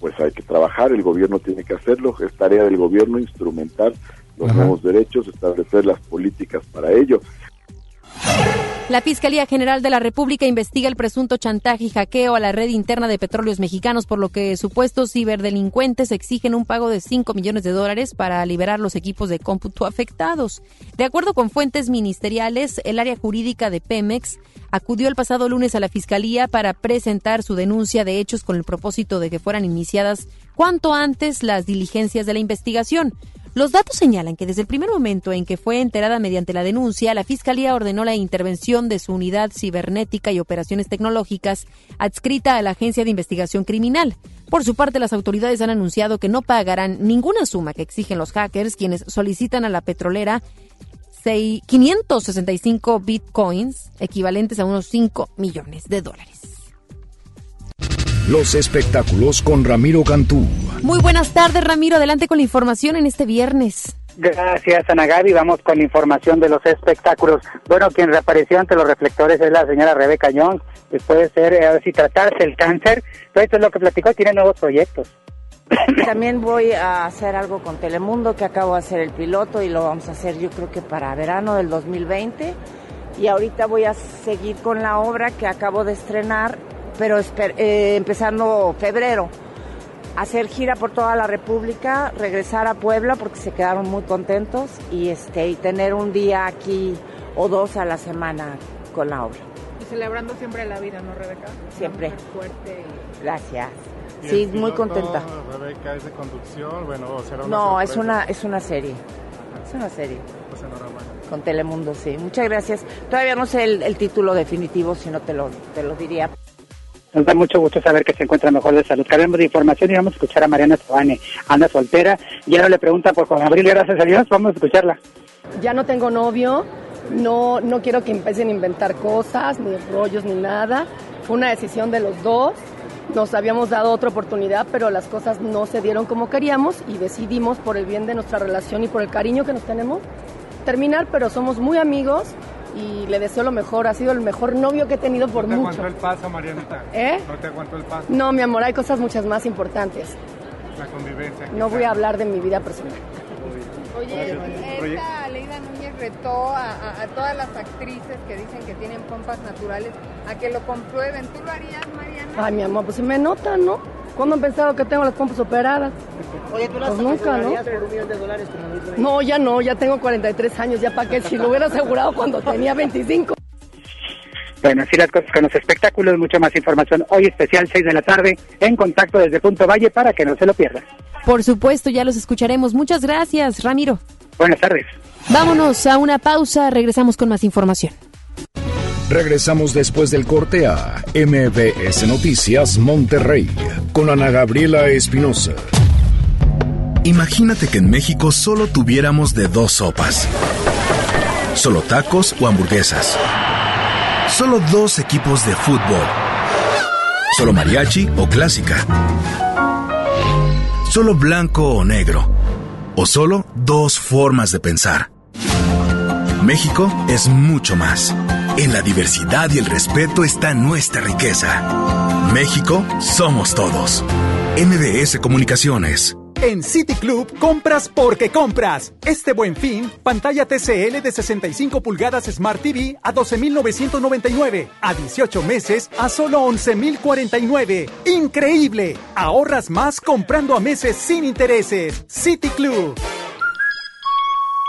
Speaker 29: Pues hay que trabajar, el gobierno tiene que hacerlo, es tarea del gobierno instrumentar los nuevos derechos, establecer las políticas para ello.
Speaker 3: La Fiscalía General de la República investiga el presunto chantaje y hackeo a la red interna de petróleos mexicanos, por lo que supuestos ciberdelincuentes exigen un pago de 5 millones de dólares para liberar los equipos de cómputo afectados. De acuerdo con fuentes ministeriales, el área jurídica de Pemex acudió el pasado lunes a la Fiscalía para presentar su denuncia de hechos con el propósito de que fueran iniciadas cuanto antes las diligencias de la investigación. Los datos señalan que desde el primer momento en que fue enterada mediante la denuncia, la Fiscalía ordenó la intervención de su unidad cibernética y operaciones tecnológicas adscrita a la Agencia de Investigación Criminal. Por su parte, las autoridades han anunciado que no pagarán ninguna suma que exigen los hackers, quienes solicitan a la petrolera 565 bitcoins, equivalentes a unos 5 millones de dólares.
Speaker 2: Los espectáculos con Ramiro Cantú.
Speaker 3: Muy buenas tardes, Ramiro. Adelante con la información en este viernes.
Speaker 31: Gracias, Ana Gaby. Vamos con la información de los espectáculos. Bueno, quien reapareció ante los reflectores es la señora Rebeca Jones. Después de ser, a ver si tratarse el cáncer. Todo esto es lo que platicó, tiene nuevos proyectos.
Speaker 32: También voy a hacer algo con Telemundo, que acabo de hacer el piloto y lo vamos a hacer yo creo que para verano del 2020. Y ahorita voy a seguir con la obra que acabo de estrenar, pero eh, empezando febrero. Hacer gira por toda la República, regresar a Puebla porque se quedaron muy contentos y, este, y tener un día aquí o dos a la semana con la obra.
Speaker 33: Y celebrando siempre la vida, ¿no, Rebeca?
Speaker 32: Siempre.
Speaker 33: Fuerte.
Speaker 32: Gracias. Sí, muy contenta.
Speaker 34: Rebeca, ¿es de conducción? Bueno, será una
Speaker 32: No, es una, es una serie. Es una serie.
Speaker 34: Pues enhorabuena.
Speaker 32: Con Telemundo, sí. Muchas gracias. Todavía no sé el, título definitivo, si no te lo, te lo diría.
Speaker 31: Nos da mucho gusto saber que se encuentra mejor de salud. Cambiamos de información y vamos a escuchar a Mariana Sabane. Anda soltera. Ya no le pregunta por Juan Gabriel, gracias a Dios. Vamos a escucharla.
Speaker 35: Ya no tengo novio. No, no quiero que empiecen a inventar cosas, ni rollos, ni nada. Fue una decisión de los dos nos habíamos dado otra oportunidad, pero las cosas no se dieron como queríamos y decidimos, por el bien de nuestra relación y por el cariño que nos tenemos, terminar, pero somos muy amigos y le deseo lo mejor. Ha sido el mejor novio que he tenido por mucho.
Speaker 34: ¿No te aguantó el paso, Marianita?
Speaker 35: ¿Eh?
Speaker 34: ¿No te aguantó el paso?
Speaker 35: No, mi amor, hay cosas muchas más importantes.
Speaker 34: La convivencia.
Speaker 35: No voy a hablar de mi vida personal.
Speaker 33: Oye, esta Leida Núñez retó a, a, todas las actrices que dicen que tienen pompas naturales a que lo comprueben. ¿Tú lo harías, Mariana?
Speaker 35: Ay, mi amor, pues se me nota, ¿no? ¿Cuándo han pensado que tengo las pompas operadas?
Speaker 33: Oye, ¿tú las
Speaker 35: pues nunca, ¿no?
Speaker 33: por un millón de dólares como
Speaker 35: No, ya no, ya tengo 43 años, ya para qué, si lo hubiera asegurado cuando tenía 25.
Speaker 31: Bueno, así las cosas con los espectáculos, mucha más información hoy especial 6 de la tarde en contacto desde Punto Valle para que no se lo pierdan.
Speaker 3: Por supuesto, ya los escucharemos. Muchas gracias, Ramiro.
Speaker 31: Buenas tardes.
Speaker 3: Vámonos a una pausa, regresamos con más información.
Speaker 2: Regresamos después del corte a MBS Noticias Monterrey con Ana Gabriela Espinosa.
Speaker 28: Imagínate que en México solo tuviéramos de dos sopas. Solo tacos o hamburguesas. Solo dos equipos de fútbol. Solo mariachi o clásica solo blanco o negro, o solo dos formas de pensar. México es mucho más. En la diversidad y el respeto está nuestra riqueza. México somos todos. MBS Comunicaciones.
Speaker 14: En City Club compras porque compras. Este buen fin, pantalla TCL de 65 pulgadas Smart TV a 12.999. A 18 meses a solo 11.049. ¡Increíble! Ahorras más comprando a meses sin intereses. City Club.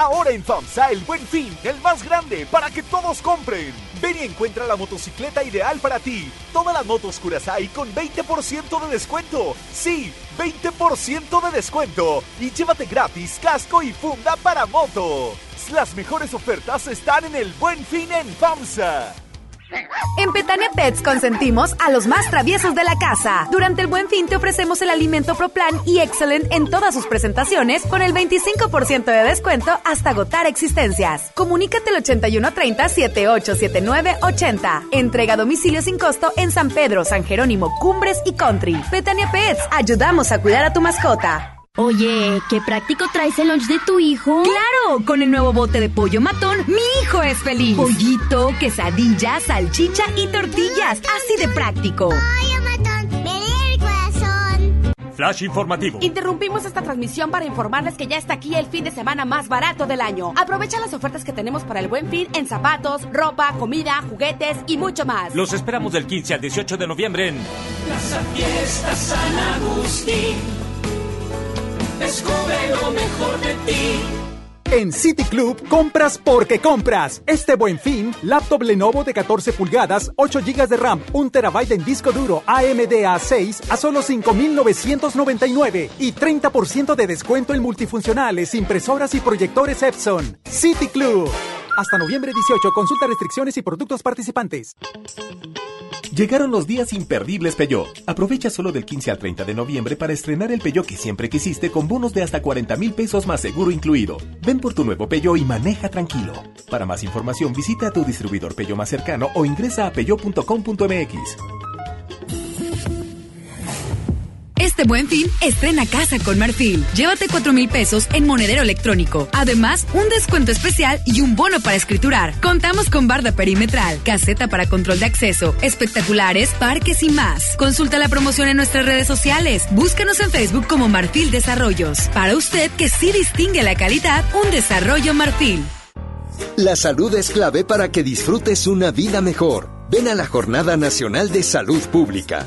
Speaker 23: Ahora en FAMSA el buen fin, el más grande, para que todos compren. Ven y encuentra la motocicleta ideal para ti. Todas las motos Curaçao con 20% de descuento. Sí, 20% de descuento. Y llévate gratis casco y funda para moto. Las mejores ofertas están en el buen fin en FAMSA.
Speaker 19: En Petania Pets consentimos a los más traviesos de la casa. Durante el buen fin te ofrecemos el alimento ProPlan y Excellent en todas sus presentaciones con el 25% de descuento hasta agotar existencias. Comunícate al 8130 787980. Entrega a domicilio sin costo en San Pedro, San Jerónimo, Cumbres y Country. Petania Pets, ayudamos a cuidar a tu mascota.
Speaker 36: Oye, qué práctico traes el lunch de tu hijo.
Speaker 19: Claro, con el nuevo bote de pollo matón, mi hijo es feliz. Pollito, quesadilla, salchicha y tortillas, así de práctico.
Speaker 36: Pollo matón, el corazón.
Speaker 23: Flash informativo.
Speaker 36: Interrumpimos esta transmisión para informarles que ya está aquí el fin de semana más barato del año. Aprovecha las ofertas que tenemos para el buen fin en zapatos, ropa, comida, juguetes y mucho más.
Speaker 23: Los esperamos del 15 al 18 de noviembre en
Speaker 37: Plaza Fiesta San Agustín. Descubre lo mejor de ti.
Speaker 14: En City Club compras porque compras. Este buen fin, laptop Lenovo de 14 pulgadas, 8 GB de RAM, 1 TB en disco duro AMD A6 a solo 5,999 y 30% de descuento en multifuncionales, impresoras y proyectores Epson. City Club. Hasta noviembre 18, consulta restricciones y productos participantes.
Speaker 38: Llegaron los días imperdibles Peugeot. Aprovecha solo del 15 al 30 de noviembre para estrenar el Peugeot que siempre quisiste con bonos de hasta 40 mil pesos más seguro incluido. Ven por tu nuevo Peugeot y maneja tranquilo. Para más información visita a tu distribuidor Peugeot más cercano o ingresa a peugeot.com.mx.
Speaker 19: Este buen fin, estrena casa con Marfil. Llévate 4 mil pesos en monedero electrónico. Además, un descuento especial y un bono para escriturar. Contamos con barda perimetral, caseta para control de acceso, espectaculares, parques y más. Consulta la promoción en nuestras redes sociales. Búscanos en Facebook como Marfil Desarrollos. Para usted que sí distingue la calidad, un desarrollo Marfil.
Speaker 28: La salud es clave para que disfrutes una vida mejor. Ven a la Jornada Nacional de Salud Pública.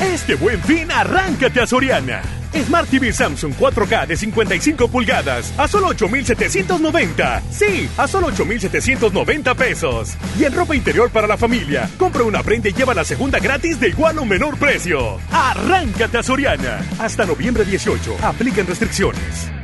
Speaker 23: Este buen fin, arráncate a Soriana. Smart TV Samsung 4K de 55 pulgadas a solo 8,790. Sí, a solo 8,790 pesos. Y en ropa interior para la familia, compra una prenda y lleva la segunda gratis de igual o menor precio. Arráncate a Soriana. Hasta noviembre 18. Aplican restricciones.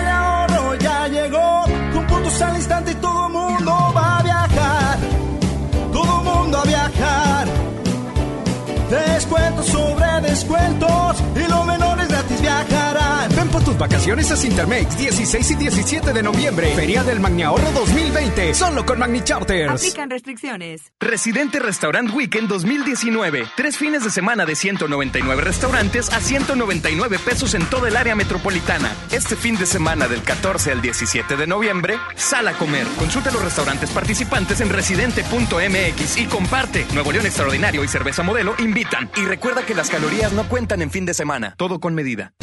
Speaker 39: vacaciones a Cintermex 16 y 17 de noviembre. Feria del Magni Ahorro 2020. Solo con Magni Charters.
Speaker 19: Aplican restricciones.
Speaker 40: Residente Restaurant Weekend 2019. Tres fines de semana de 199 restaurantes a 199 pesos en toda el área metropolitana. Este fin de semana del 14 al 17 de noviembre, sal a comer. Consulta los restaurantes participantes en residente.mx y comparte. Nuevo León Extraordinario y Cerveza Modelo invitan. Y recuerda que las calorías no cuentan en fin de semana. Todo con medida.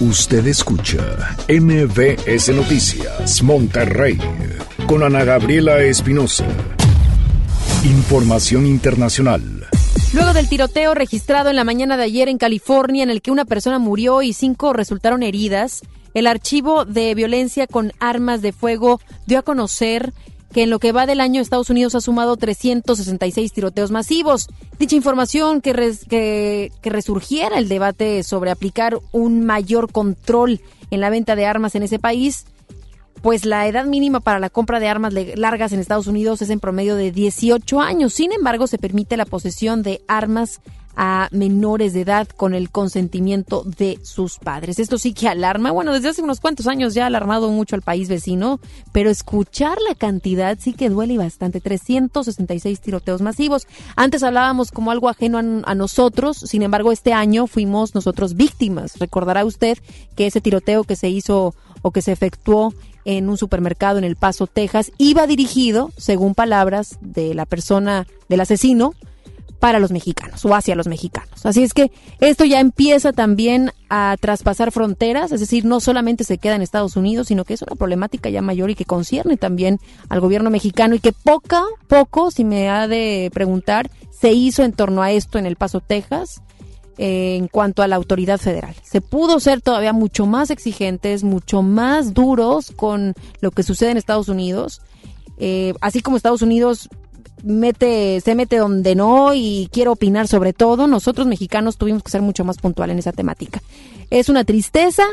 Speaker 2: Usted escucha MBS Noticias Monterrey con Ana Gabriela Espinosa. Información internacional.
Speaker 3: Luego del tiroteo registrado en la mañana de ayer en California, en el que una persona murió y cinco resultaron heridas, el archivo de violencia con armas de fuego dio a conocer que en lo que va del año Estados Unidos ha sumado 366 tiroteos masivos. Dicha información que, res, que, que, resurgiera el debate sobre aplicar un mayor control en la venta de armas en ese país, pues la edad mínima para la compra de armas largas en Estados Unidos es en promedio de 18 años. Sin embargo, se permite la posesión de armas a menores de edad con el consentimiento de sus padres. Esto sí que alarma. Bueno, desde hace unos cuantos años ya ha alarmado mucho al país vecino, pero escuchar la cantidad sí que duele bastante. 366 tiroteos masivos. Antes hablábamos como algo ajeno a, a nosotros, sin embargo, este año fuimos nosotros víctimas. Recordará usted que ese tiroteo que se hizo o que se efectuó en un supermercado en El Paso, Texas, iba dirigido, según palabras de la persona, del asesino, para los mexicanos o hacia los mexicanos. Así es que esto ya empieza también a traspasar fronteras, es decir, no solamente se queda en Estados Unidos, sino que es una problemática ya mayor y que concierne también al gobierno mexicano y que poca, poco, si me ha de preguntar, se hizo en torno a esto en El Paso, Texas en cuanto a la autoridad federal. Se pudo ser todavía mucho más exigentes, mucho más duros con lo que sucede en Estados Unidos. Eh, así como Estados Unidos mete, se mete donde no y quiere opinar sobre todo, nosotros mexicanos tuvimos que ser mucho más puntual en esa temática. Es una tristeza,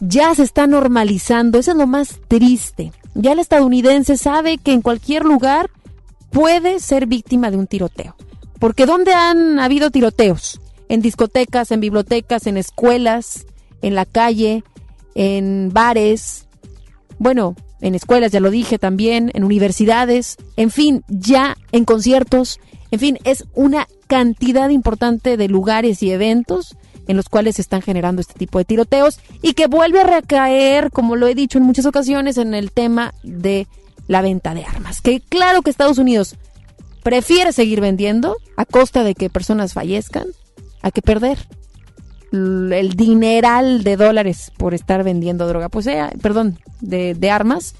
Speaker 3: ya se está normalizando, eso es lo más triste. Ya el estadounidense sabe que en cualquier lugar puede ser víctima de un tiroteo. Porque ¿dónde han habido tiroteos? En discotecas, en bibliotecas, en escuelas, en la calle, en bares, bueno, en escuelas, ya lo dije también, en universidades, en fin, ya en conciertos, en fin, es una cantidad importante de lugares y eventos en los cuales se están generando este tipo de tiroteos y que vuelve a recaer, como lo he dicho en muchas ocasiones, en el tema de la venta de armas. Que claro que Estados Unidos prefiere seguir vendiendo a costa de que personas fallezcan, a que perder el dineral de dólares por estar vendiendo droga, pues eh, perdón, de, de armas.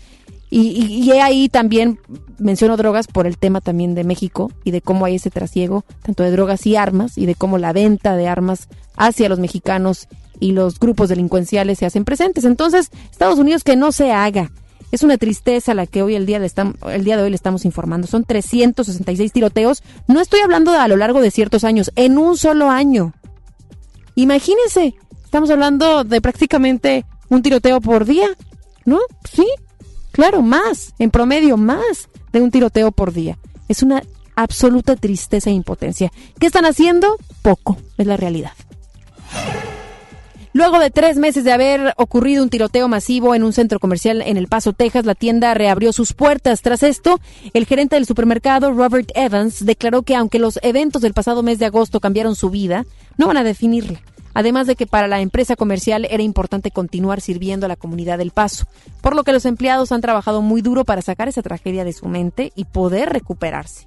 Speaker 3: Y, y, ahí también menciono drogas por el tema también de México y de cómo hay ese trasiego, tanto de drogas y armas, y de cómo la venta de armas hacia los mexicanos y los grupos delincuenciales se hacen presentes. Entonces, Estados Unidos que no se haga. Es una tristeza la que hoy el día, de el día de hoy le estamos informando. Son 366 tiroteos. No estoy hablando de a lo largo de ciertos años, en un solo año. Imagínense, estamos hablando de prácticamente un tiroteo por día, ¿no? Sí, claro, más, en promedio, más de un tiroteo por día. Es una absoluta tristeza e impotencia. ¿Qué están haciendo? Poco, es la realidad. Luego de tres meses de haber ocurrido un tiroteo masivo en un centro comercial en El Paso, Texas, la tienda reabrió sus puertas. Tras esto, el gerente del supermercado, Robert Evans, declaró que aunque los eventos del pasado mes de agosto cambiaron su vida, no van a definirla. Además de que para la empresa comercial era importante continuar sirviendo a la comunidad del Paso, por lo que los empleados han trabajado muy duro para sacar esa tragedia de su mente y poder recuperarse.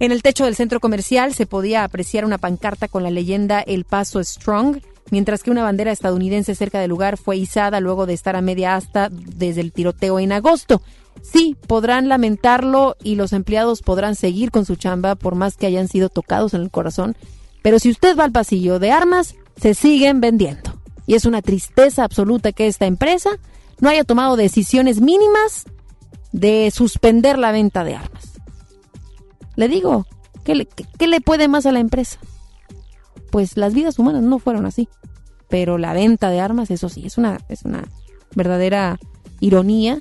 Speaker 3: En el techo del centro comercial se podía apreciar una pancarta con la leyenda El Paso Strong, mientras que una bandera estadounidense cerca del lugar fue izada luego de estar a media asta desde el tiroteo en agosto. Sí, podrán lamentarlo y los empleados podrán seguir con su chamba por más que hayan sido tocados en el corazón, pero si usted va al pasillo de armas, se siguen vendiendo. Y es una tristeza absoluta que esta empresa no haya tomado decisiones mínimas de suspender la venta de armas. Le digo, ¿qué le, le puede más a la empresa? Pues las vidas humanas no fueron así. Pero la venta de armas, eso sí, es una, es una verdadera ironía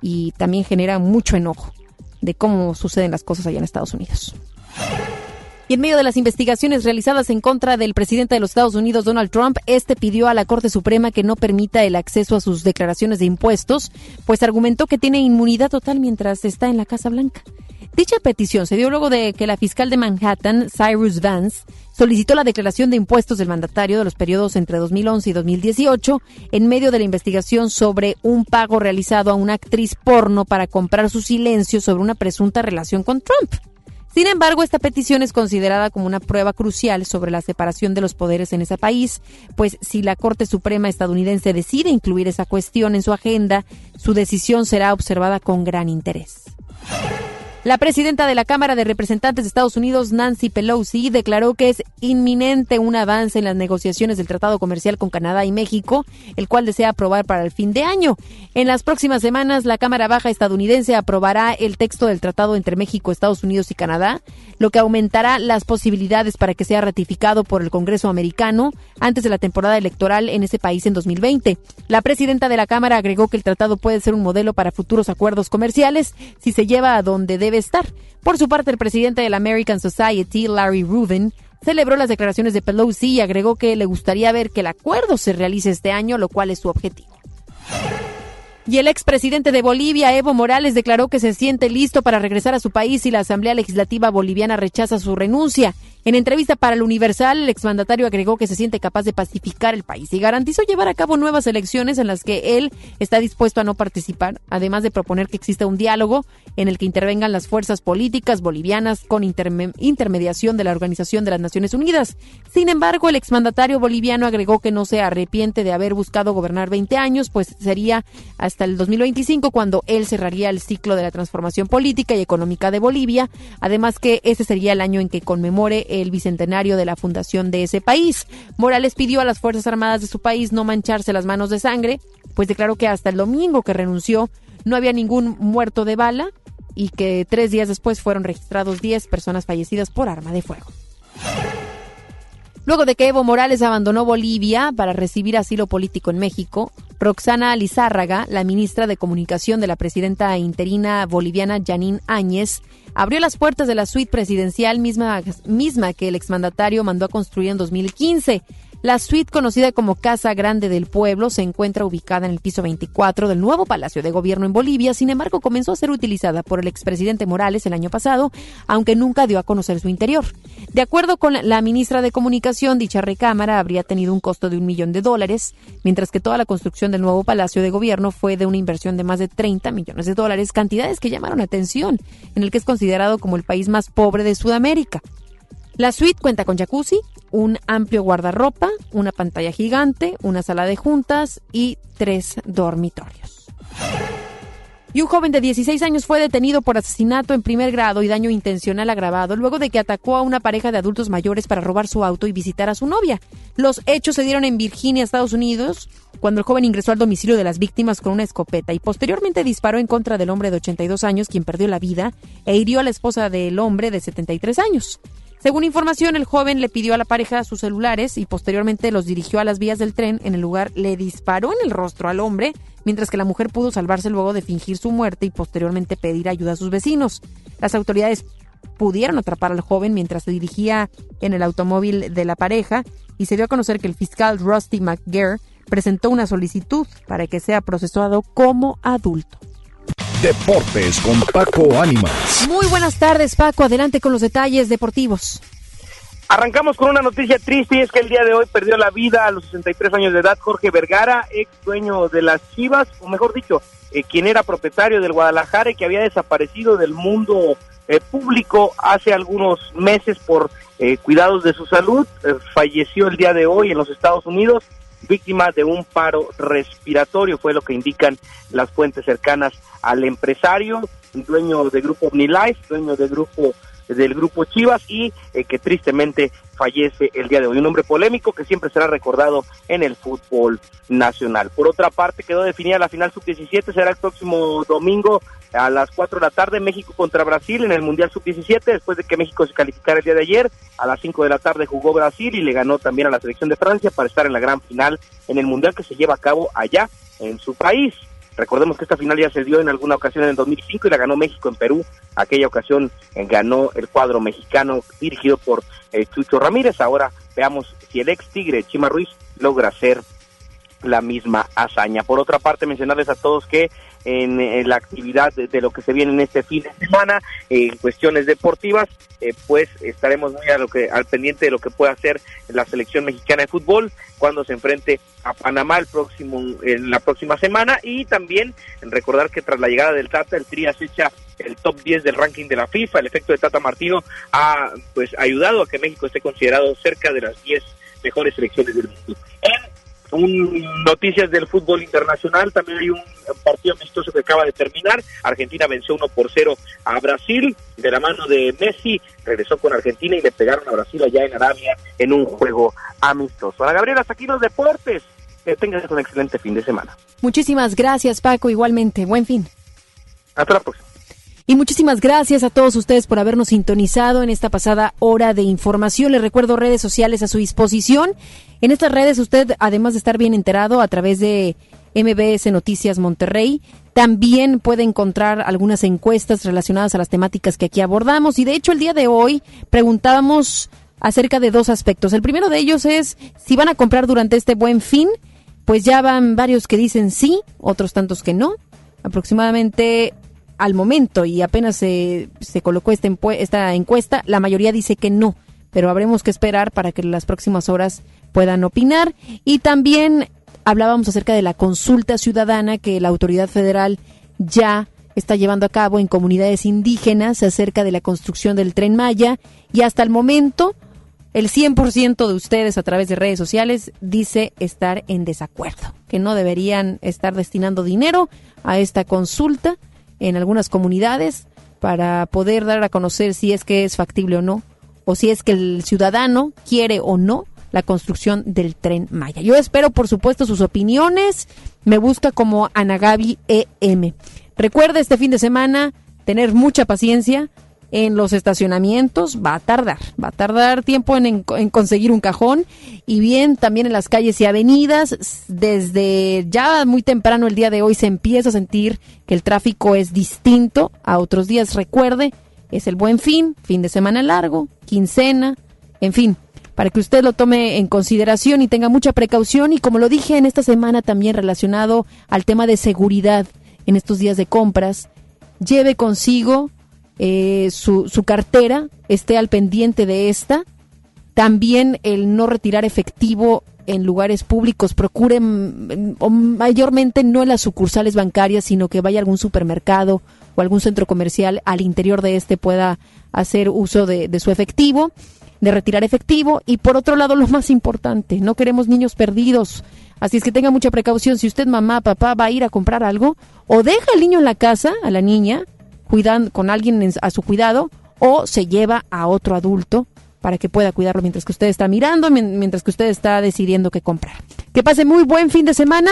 Speaker 3: y también genera mucho enojo de cómo suceden las cosas allá en Estados Unidos. Y en medio de las investigaciones realizadas en contra del presidente de los Estados Unidos, Donald Trump, este pidió a la Corte Suprema que no permita el acceso a sus declaraciones de impuestos, pues argumentó que tiene inmunidad total mientras está en la Casa Blanca. Dicha petición se dio luego de que la fiscal de Manhattan, Cyrus Vance, solicitó la declaración de impuestos del mandatario de los periodos entre 2011 y 2018 en medio de la investigación sobre un pago realizado a una actriz porno para comprar su silencio sobre una presunta relación con Trump. Sin embargo, esta petición es considerada como una prueba crucial sobre la separación de los poderes en ese país, pues si la Corte Suprema estadounidense decide incluir esa cuestión en su agenda, su decisión será observada con gran interés. La presidenta de la Cámara de Representantes de Estados Unidos, Nancy Pelosi, declaró que es inminente un avance en las negociaciones del Tratado Comercial con Canadá y México, el cual desea aprobar para el fin de año. En las próximas semanas, la Cámara Baja estadounidense aprobará el texto del tratado entre México, Estados Unidos y Canadá, lo que aumentará las posibilidades para que sea ratificado por el Congreso americano antes de la temporada electoral en ese país en 2020. La presidenta de la Cámara agregó que el tratado puede ser un modelo para futuros acuerdos comerciales si se lleva a donde debe estar. Por su parte, el presidente de la American Society, Larry Rubin, celebró las declaraciones de Pelosi y agregó que le gustaría ver que el acuerdo se realice este año, lo cual es su objetivo. Y el expresidente de Bolivia, Evo Morales, declaró que se siente listo para regresar a su país si la Asamblea Legislativa Boliviana rechaza su renuncia. En entrevista para el Universal, el exmandatario agregó que se siente capaz de pacificar el país y garantizó llevar a cabo nuevas elecciones en las que él está dispuesto a no participar, además de proponer que exista un diálogo en el que intervengan las fuerzas políticas bolivianas con intermediación de la Organización de las Naciones Unidas. Sin embargo, el exmandatario boliviano agregó que no se arrepiente de haber buscado gobernar 20 años, pues sería hasta el 2025 cuando él cerraría el ciclo de la transformación política y económica de Bolivia, además que ese sería el año en que conmemore el bicentenario de la fundación de ese país. Morales pidió a las Fuerzas Armadas de su país no mancharse las manos de sangre, pues declaró que hasta el domingo que renunció no había ningún muerto de bala y que tres días después fueron registrados 10 personas fallecidas por arma de fuego. Luego de que Evo Morales abandonó Bolivia para recibir asilo político en México, Roxana Lizárraga, la ministra de Comunicación de la presidenta interina boliviana Janine Áñez, abrió las puertas de la suite presidencial misma, misma que el exmandatario mandó a construir en 2015. La suite, conocida como Casa Grande del Pueblo, se encuentra ubicada en el piso 24 del nuevo Palacio de Gobierno en Bolivia. Sin embargo, comenzó a ser utilizada por el expresidente Morales el año pasado, aunque nunca dio a conocer su interior. De acuerdo con la ministra de Comunicación, dicha recámara habría tenido un costo de un millón de dólares, mientras que toda la construcción del nuevo Palacio de Gobierno fue de una inversión de más de 30 millones de dólares, cantidades que llamaron atención, en el que es considerado como el país más pobre de Sudamérica. La suite cuenta con jacuzzi, un amplio guardarropa, una pantalla gigante, una sala de juntas y tres dormitorios. Y un joven de 16 años fue detenido por asesinato en primer grado y daño intencional agravado luego de que atacó a una pareja de adultos mayores para robar su auto y visitar a su novia. Los hechos se dieron en Virginia, Estados Unidos, cuando el joven ingresó al domicilio de las víctimas con una escopeta y posteriormente disparó en contra del hombre de 82 años, quien perdió la vida, e hirió a la esposa del hombre de 73 años. Según información, el joven le pidió a la pareja sus celulares y posteriormente los dirigió a las vías del tren. En el lugar le disparó en el rostro al hombre, mientras que la mujer pudo salvarse luego de fingir su muerte y posteriormente pedir ayuda a sus vecinos. Las autoridades pudieron atrapar al joven mientras se dirigía en el automóvil de la pareja y se dio a conocer que el fiscal Rusty McGare presentó una solicitud para que sea procesado como adulto.
Speaker 2: Deportes con Paco Ánimas.
Speaker 3: Muy buenas tardes, Paco. Adelante con los detalles deportivos.
Speaker 41: Arrancamos con una noticia triste y es que el día de hoy perdió la vida a los 63 años de edad Jorge Vergara, ex dueño de las Chivas, o mejor dicho, eh, quien era propietario del Guadalajara y que había desaparecido del mundo eh, público hace algunos meses por eh, cuidados de su salud. falleció el día de hoy en los Estados Unidos víctima de un paro respiratorio, fue lo que indican las fuentes cercanas al empresario, dueño de grupo OmniLife, dueño del grupo del grupo Chivas y eh, que tristemente fallece el día de hoy. Un hombre polémico que siempre será recordado en el fútbol nacional. Por otra parte, quedó definida la final sub-17, será el próximo domingo a las 4 de la tarde, México contra Brasil en el Mundial sub-17, después de que México se calificara el día de ayer, a las 5 de la tarde jugó Brasil y le ganó también a la selección de Francia para estar en la gran final en el Mundial que se lleva a cabo allá en su país. Recordemos que esta final ya se dio en alguna ocasión en el 2005 y la ganó México en Perú. Aquella ocasión eh, ganó el cuadro mexicano dirigido por eh, Chucho Ramírez. Ahora veamos si el ex Tigre Chima Ruiz logra hacer la misma hazaña. Por otra parte, mencionarles a todos que en, la actividad de, lo que se viene en este fin de semana, en cuestiones deportivas, eh, pues estaremos muy a que, al pendiente de lo que pueda hacer la selección mexicana de fútbol cuando se enfrente a Panamá el próximo, en la próxima semana y también recordar que tras la llegada del Tata, el Tri acecha el top 10 del ranking de la FIFA, el efecto de Tata Martino ha pues ayudado a que México esté considerado cerca de las 10 mejores selecciones del mundo. Un, noticias del fútbol internacional, también hay un partido amistoso que acaba de terminar. Argentina venció 1 por 0 a Brasil, de la mano de Messi, regresó con Argentina y le pegaron a Brasil allá en Arabia en un juego amistoso. Ana Gabriela, hasta aquí los deportes. Que tengas un excelente fin de semana.
Speaker 3: Muchísimas gracias, Paco. Igualmente, buen fin.
Speaker 41: Hasta la próxima.
Speaker 3: Y muchísimas gracias a todos ustedes por habernos sintonizado en esta pasada hora de información. Les recuerdo redes sociales a su disposición. En estas redes usted, además de estar bien enterado a través de MBS Noticias Monterrey, también puede encontrar algunas encuestas relacionadas a las temáticas que aquí abordamos. Y de hecho el día de hoy preguntábamos acerca de dos aspectos. El primero de ellos es si van a comprar durante este buen fin. Pues ya van varios que dicen sí, otros tantos que no. Aproximadamente al momento y apenas se, se colocó esta, esta encuesta, la mayoría dice que no, pero habremos que esperar para que en las próximas horas puedan opinar. Y también hablábamos acerca de la consulta ciudadana que la autoridad federal ya está llevando a cabo en comunidades indígenas acerca de la construcción del tren Maya y hasta el momento el 100% de ustedes a través de redes sociales dice estar en desacuerdo, que no deberían estar destinando dinero a esta consulta en algunas comunidades para poder dar a conocer si es que es factible o no, o si es que el ciudadano quiere o no la construcción del tren Maya. Yo espero, por supuesto, sus opiniones. Me busca como Anagabi EM. Recuerda este fin de semana tener mucha paciencia en los estacionamientos. Va a tardar, va a tardar tiempo en, conseguir un cajón. Y bien, también en las calles y avenidas. Desde ya muy temprano el día de hoy se empieza a sentir que el tráfico es distinto a otros días. Recuerde, es el buen fin, fin de semana largo, quincena, en fin para que usted lo tome en consideración y tenga mucha precaución. Y como lo dije en esta semana también relacionado al tema de seguridad en estos días de compras, lleve consigo eh, su, su cartera, esté al pendiente de esta. También el no retirar efectivo en lugares públicos, procuren o mayormente no en las sucursales bancarias, sino que vaya a algún supermercado o algún centro comercial al interior de este pueda hacer uso de, de su efectivo de retirar efectivo y por otro lado lo más importante, no queremos niños perdidos. Así es que tenga mucha precaución si usted mamá, papá va a ir a comprar algo o deja al niño en la casa, a la niña, cuidando con alguien a su cuidado o se lleva a otro adulto para que pueda cuidarlo mientras que usted está mirando, mientras que usted está decidiendo qué comprar. Que pase muy buen fin de semana.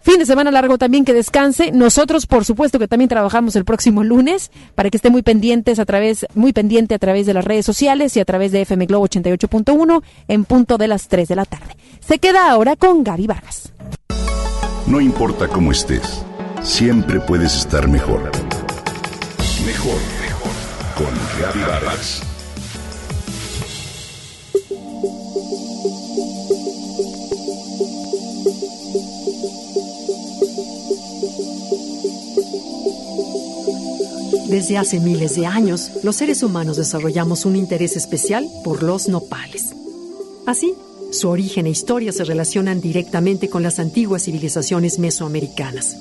Speaker 3: Fin de semana largo también que descanse. Nosotros, por supuesto, que también trabajamos el próximo lunes para que esté muy pendientes a través, muy pendiente a través de las redes sociales y a través de FM Globo 88.1 en punto de las 3 de la tarde. Se queda ahora con Gaby Vargas.
Speaker 42: No importa cómo estés, siempre puedes estar mejor. Con Gaby Vargas.
Speaker 43: Desde hace miles de años, los seres humanos desarrollamos un interés especial por los nopales. Así, su origen e historia se relacionan directamente con las antiguas civilizaciones mesoamericanas.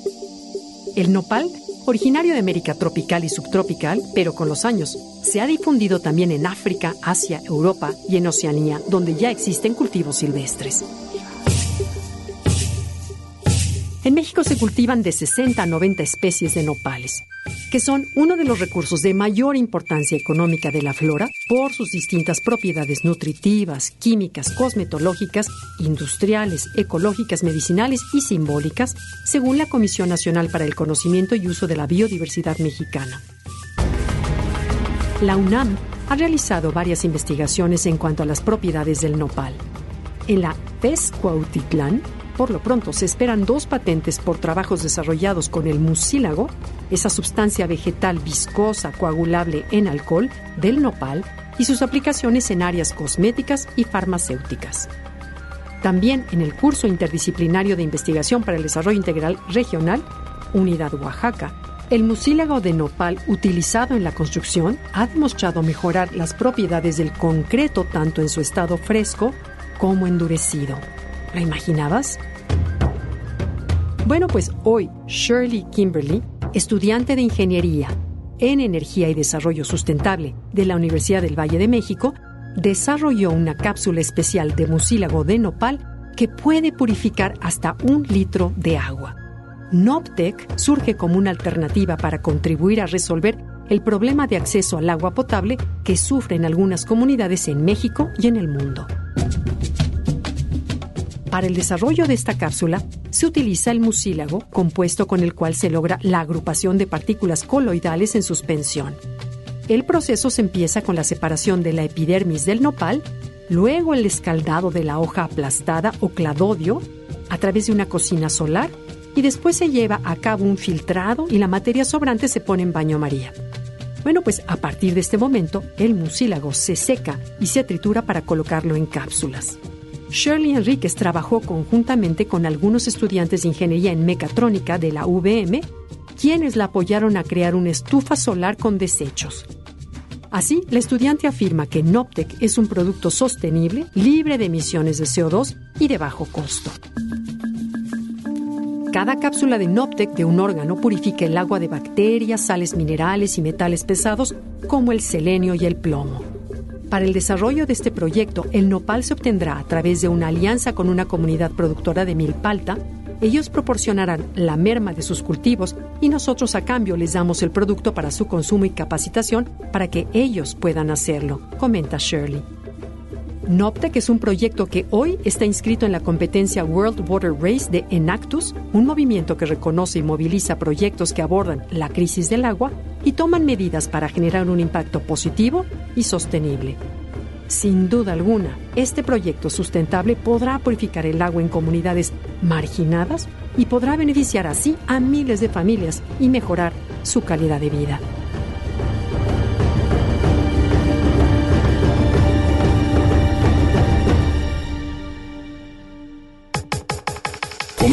Speaker 43: El nopal, originario de América tropical y subtropical, pero con los años, se ha difundido también en África, Asia, Europa y en Oceanía, donde ya existen cultivos silvestres. En México se cultivan de 60 a 90 especies de nopales, que son uno de los recursos de mayor importancia económica de la flora por sus distintas propiedades nutritivas, químicas, cosmetológicas, industriales, ecológicas, medicinales y simbólicas, según la Comisión Nacional para el Conocimiento y Uso de la Biodiversidad Mexicana. La UNAM ha realizado varias investigaciones en cuanto a las propiedades del nopal. En la PES Cuautitlán, por lo pronto, se esperan dos patentes por trabajos desarrollados con el mucílago, esa sustancia vegetal viscosa coagulable en alcohol del nopal, y sus aplicaciones en áreas cosméticas y farmacéuticas. También en el curso interdisciplinario de investigación para el desarrollo integral regional, Unidad Oaxaca, el mucílago de nopal utilizado en la construcción ha demostrado mejorar las propiedades del concreto tanto en su estado fresco como endurecido. ¿Lo imaginabas? Bueno, pues hoy Shirley Kimberly, estudiante de Ingeniería en Energía y Desarrollo Sustentable de la Universidad del Valle de México, desarrolló una cápsula especial de mucílago de nopal que puede purificar hasta un litro de agua. Noptec surge como una alternativa para contribuir a resolver el problema de acceso al agua potable que sufren algunas comunidades en México y en el mundo. Para el desarrollo de esta cápsula se utiliza el mucílago, compuesto con el cual se logra la agrupación de partículas coloidales en suspensión. El proceso se empieza con la separación de la epidermis del nopal, luego el escaldado de la hoja aplastada o cladodio a través de una cocina solar y después se lleva a cabo un filtrado y la materia sobrante se pone en baño María. Bueno, pues a partir de este momento el mucílago se seca y se tritura para colocarlo en cápsulas. Shirley Enríquez trabajó conjuntamente con algunos estudiantes de ingeniería en mecatrónica de la UVM, quienes la apoyaron a crear una estufa solar con desechos. Así, la estudiante afirma que Noptec es un producto sostenible, libre de emisiones de CO2 y de bajo costo. Cada cápsula de Noptec de un órgano purifica el agua de bacterias, sales minerales y metales pesados como el selenio y el plomo. Para el desarrollo de este proyecto, el nopal se obtendrá a través de una alianza con una comunidad productora de milpalta. Ellos proporcionarán la merma de sus cultivos y nosotros a cambio les damos el producto para su consumo y capacitación para que ellos puedan hacerlo, comenta Shirley. Noptec es un proyecto que hoy está inscrito en la competencia World Water Race de Enactus, un movimiento que reconoce y moviliza proyectos que abordan la crisis del agua y toman medidas para generar un impacto positivo y sostenible. Sin duda alguna, este proyecto sustentable podrá purificar el agua en comunidades marginadas y podrá beneficiar así a miles de familias y mejorar su calidad de vida.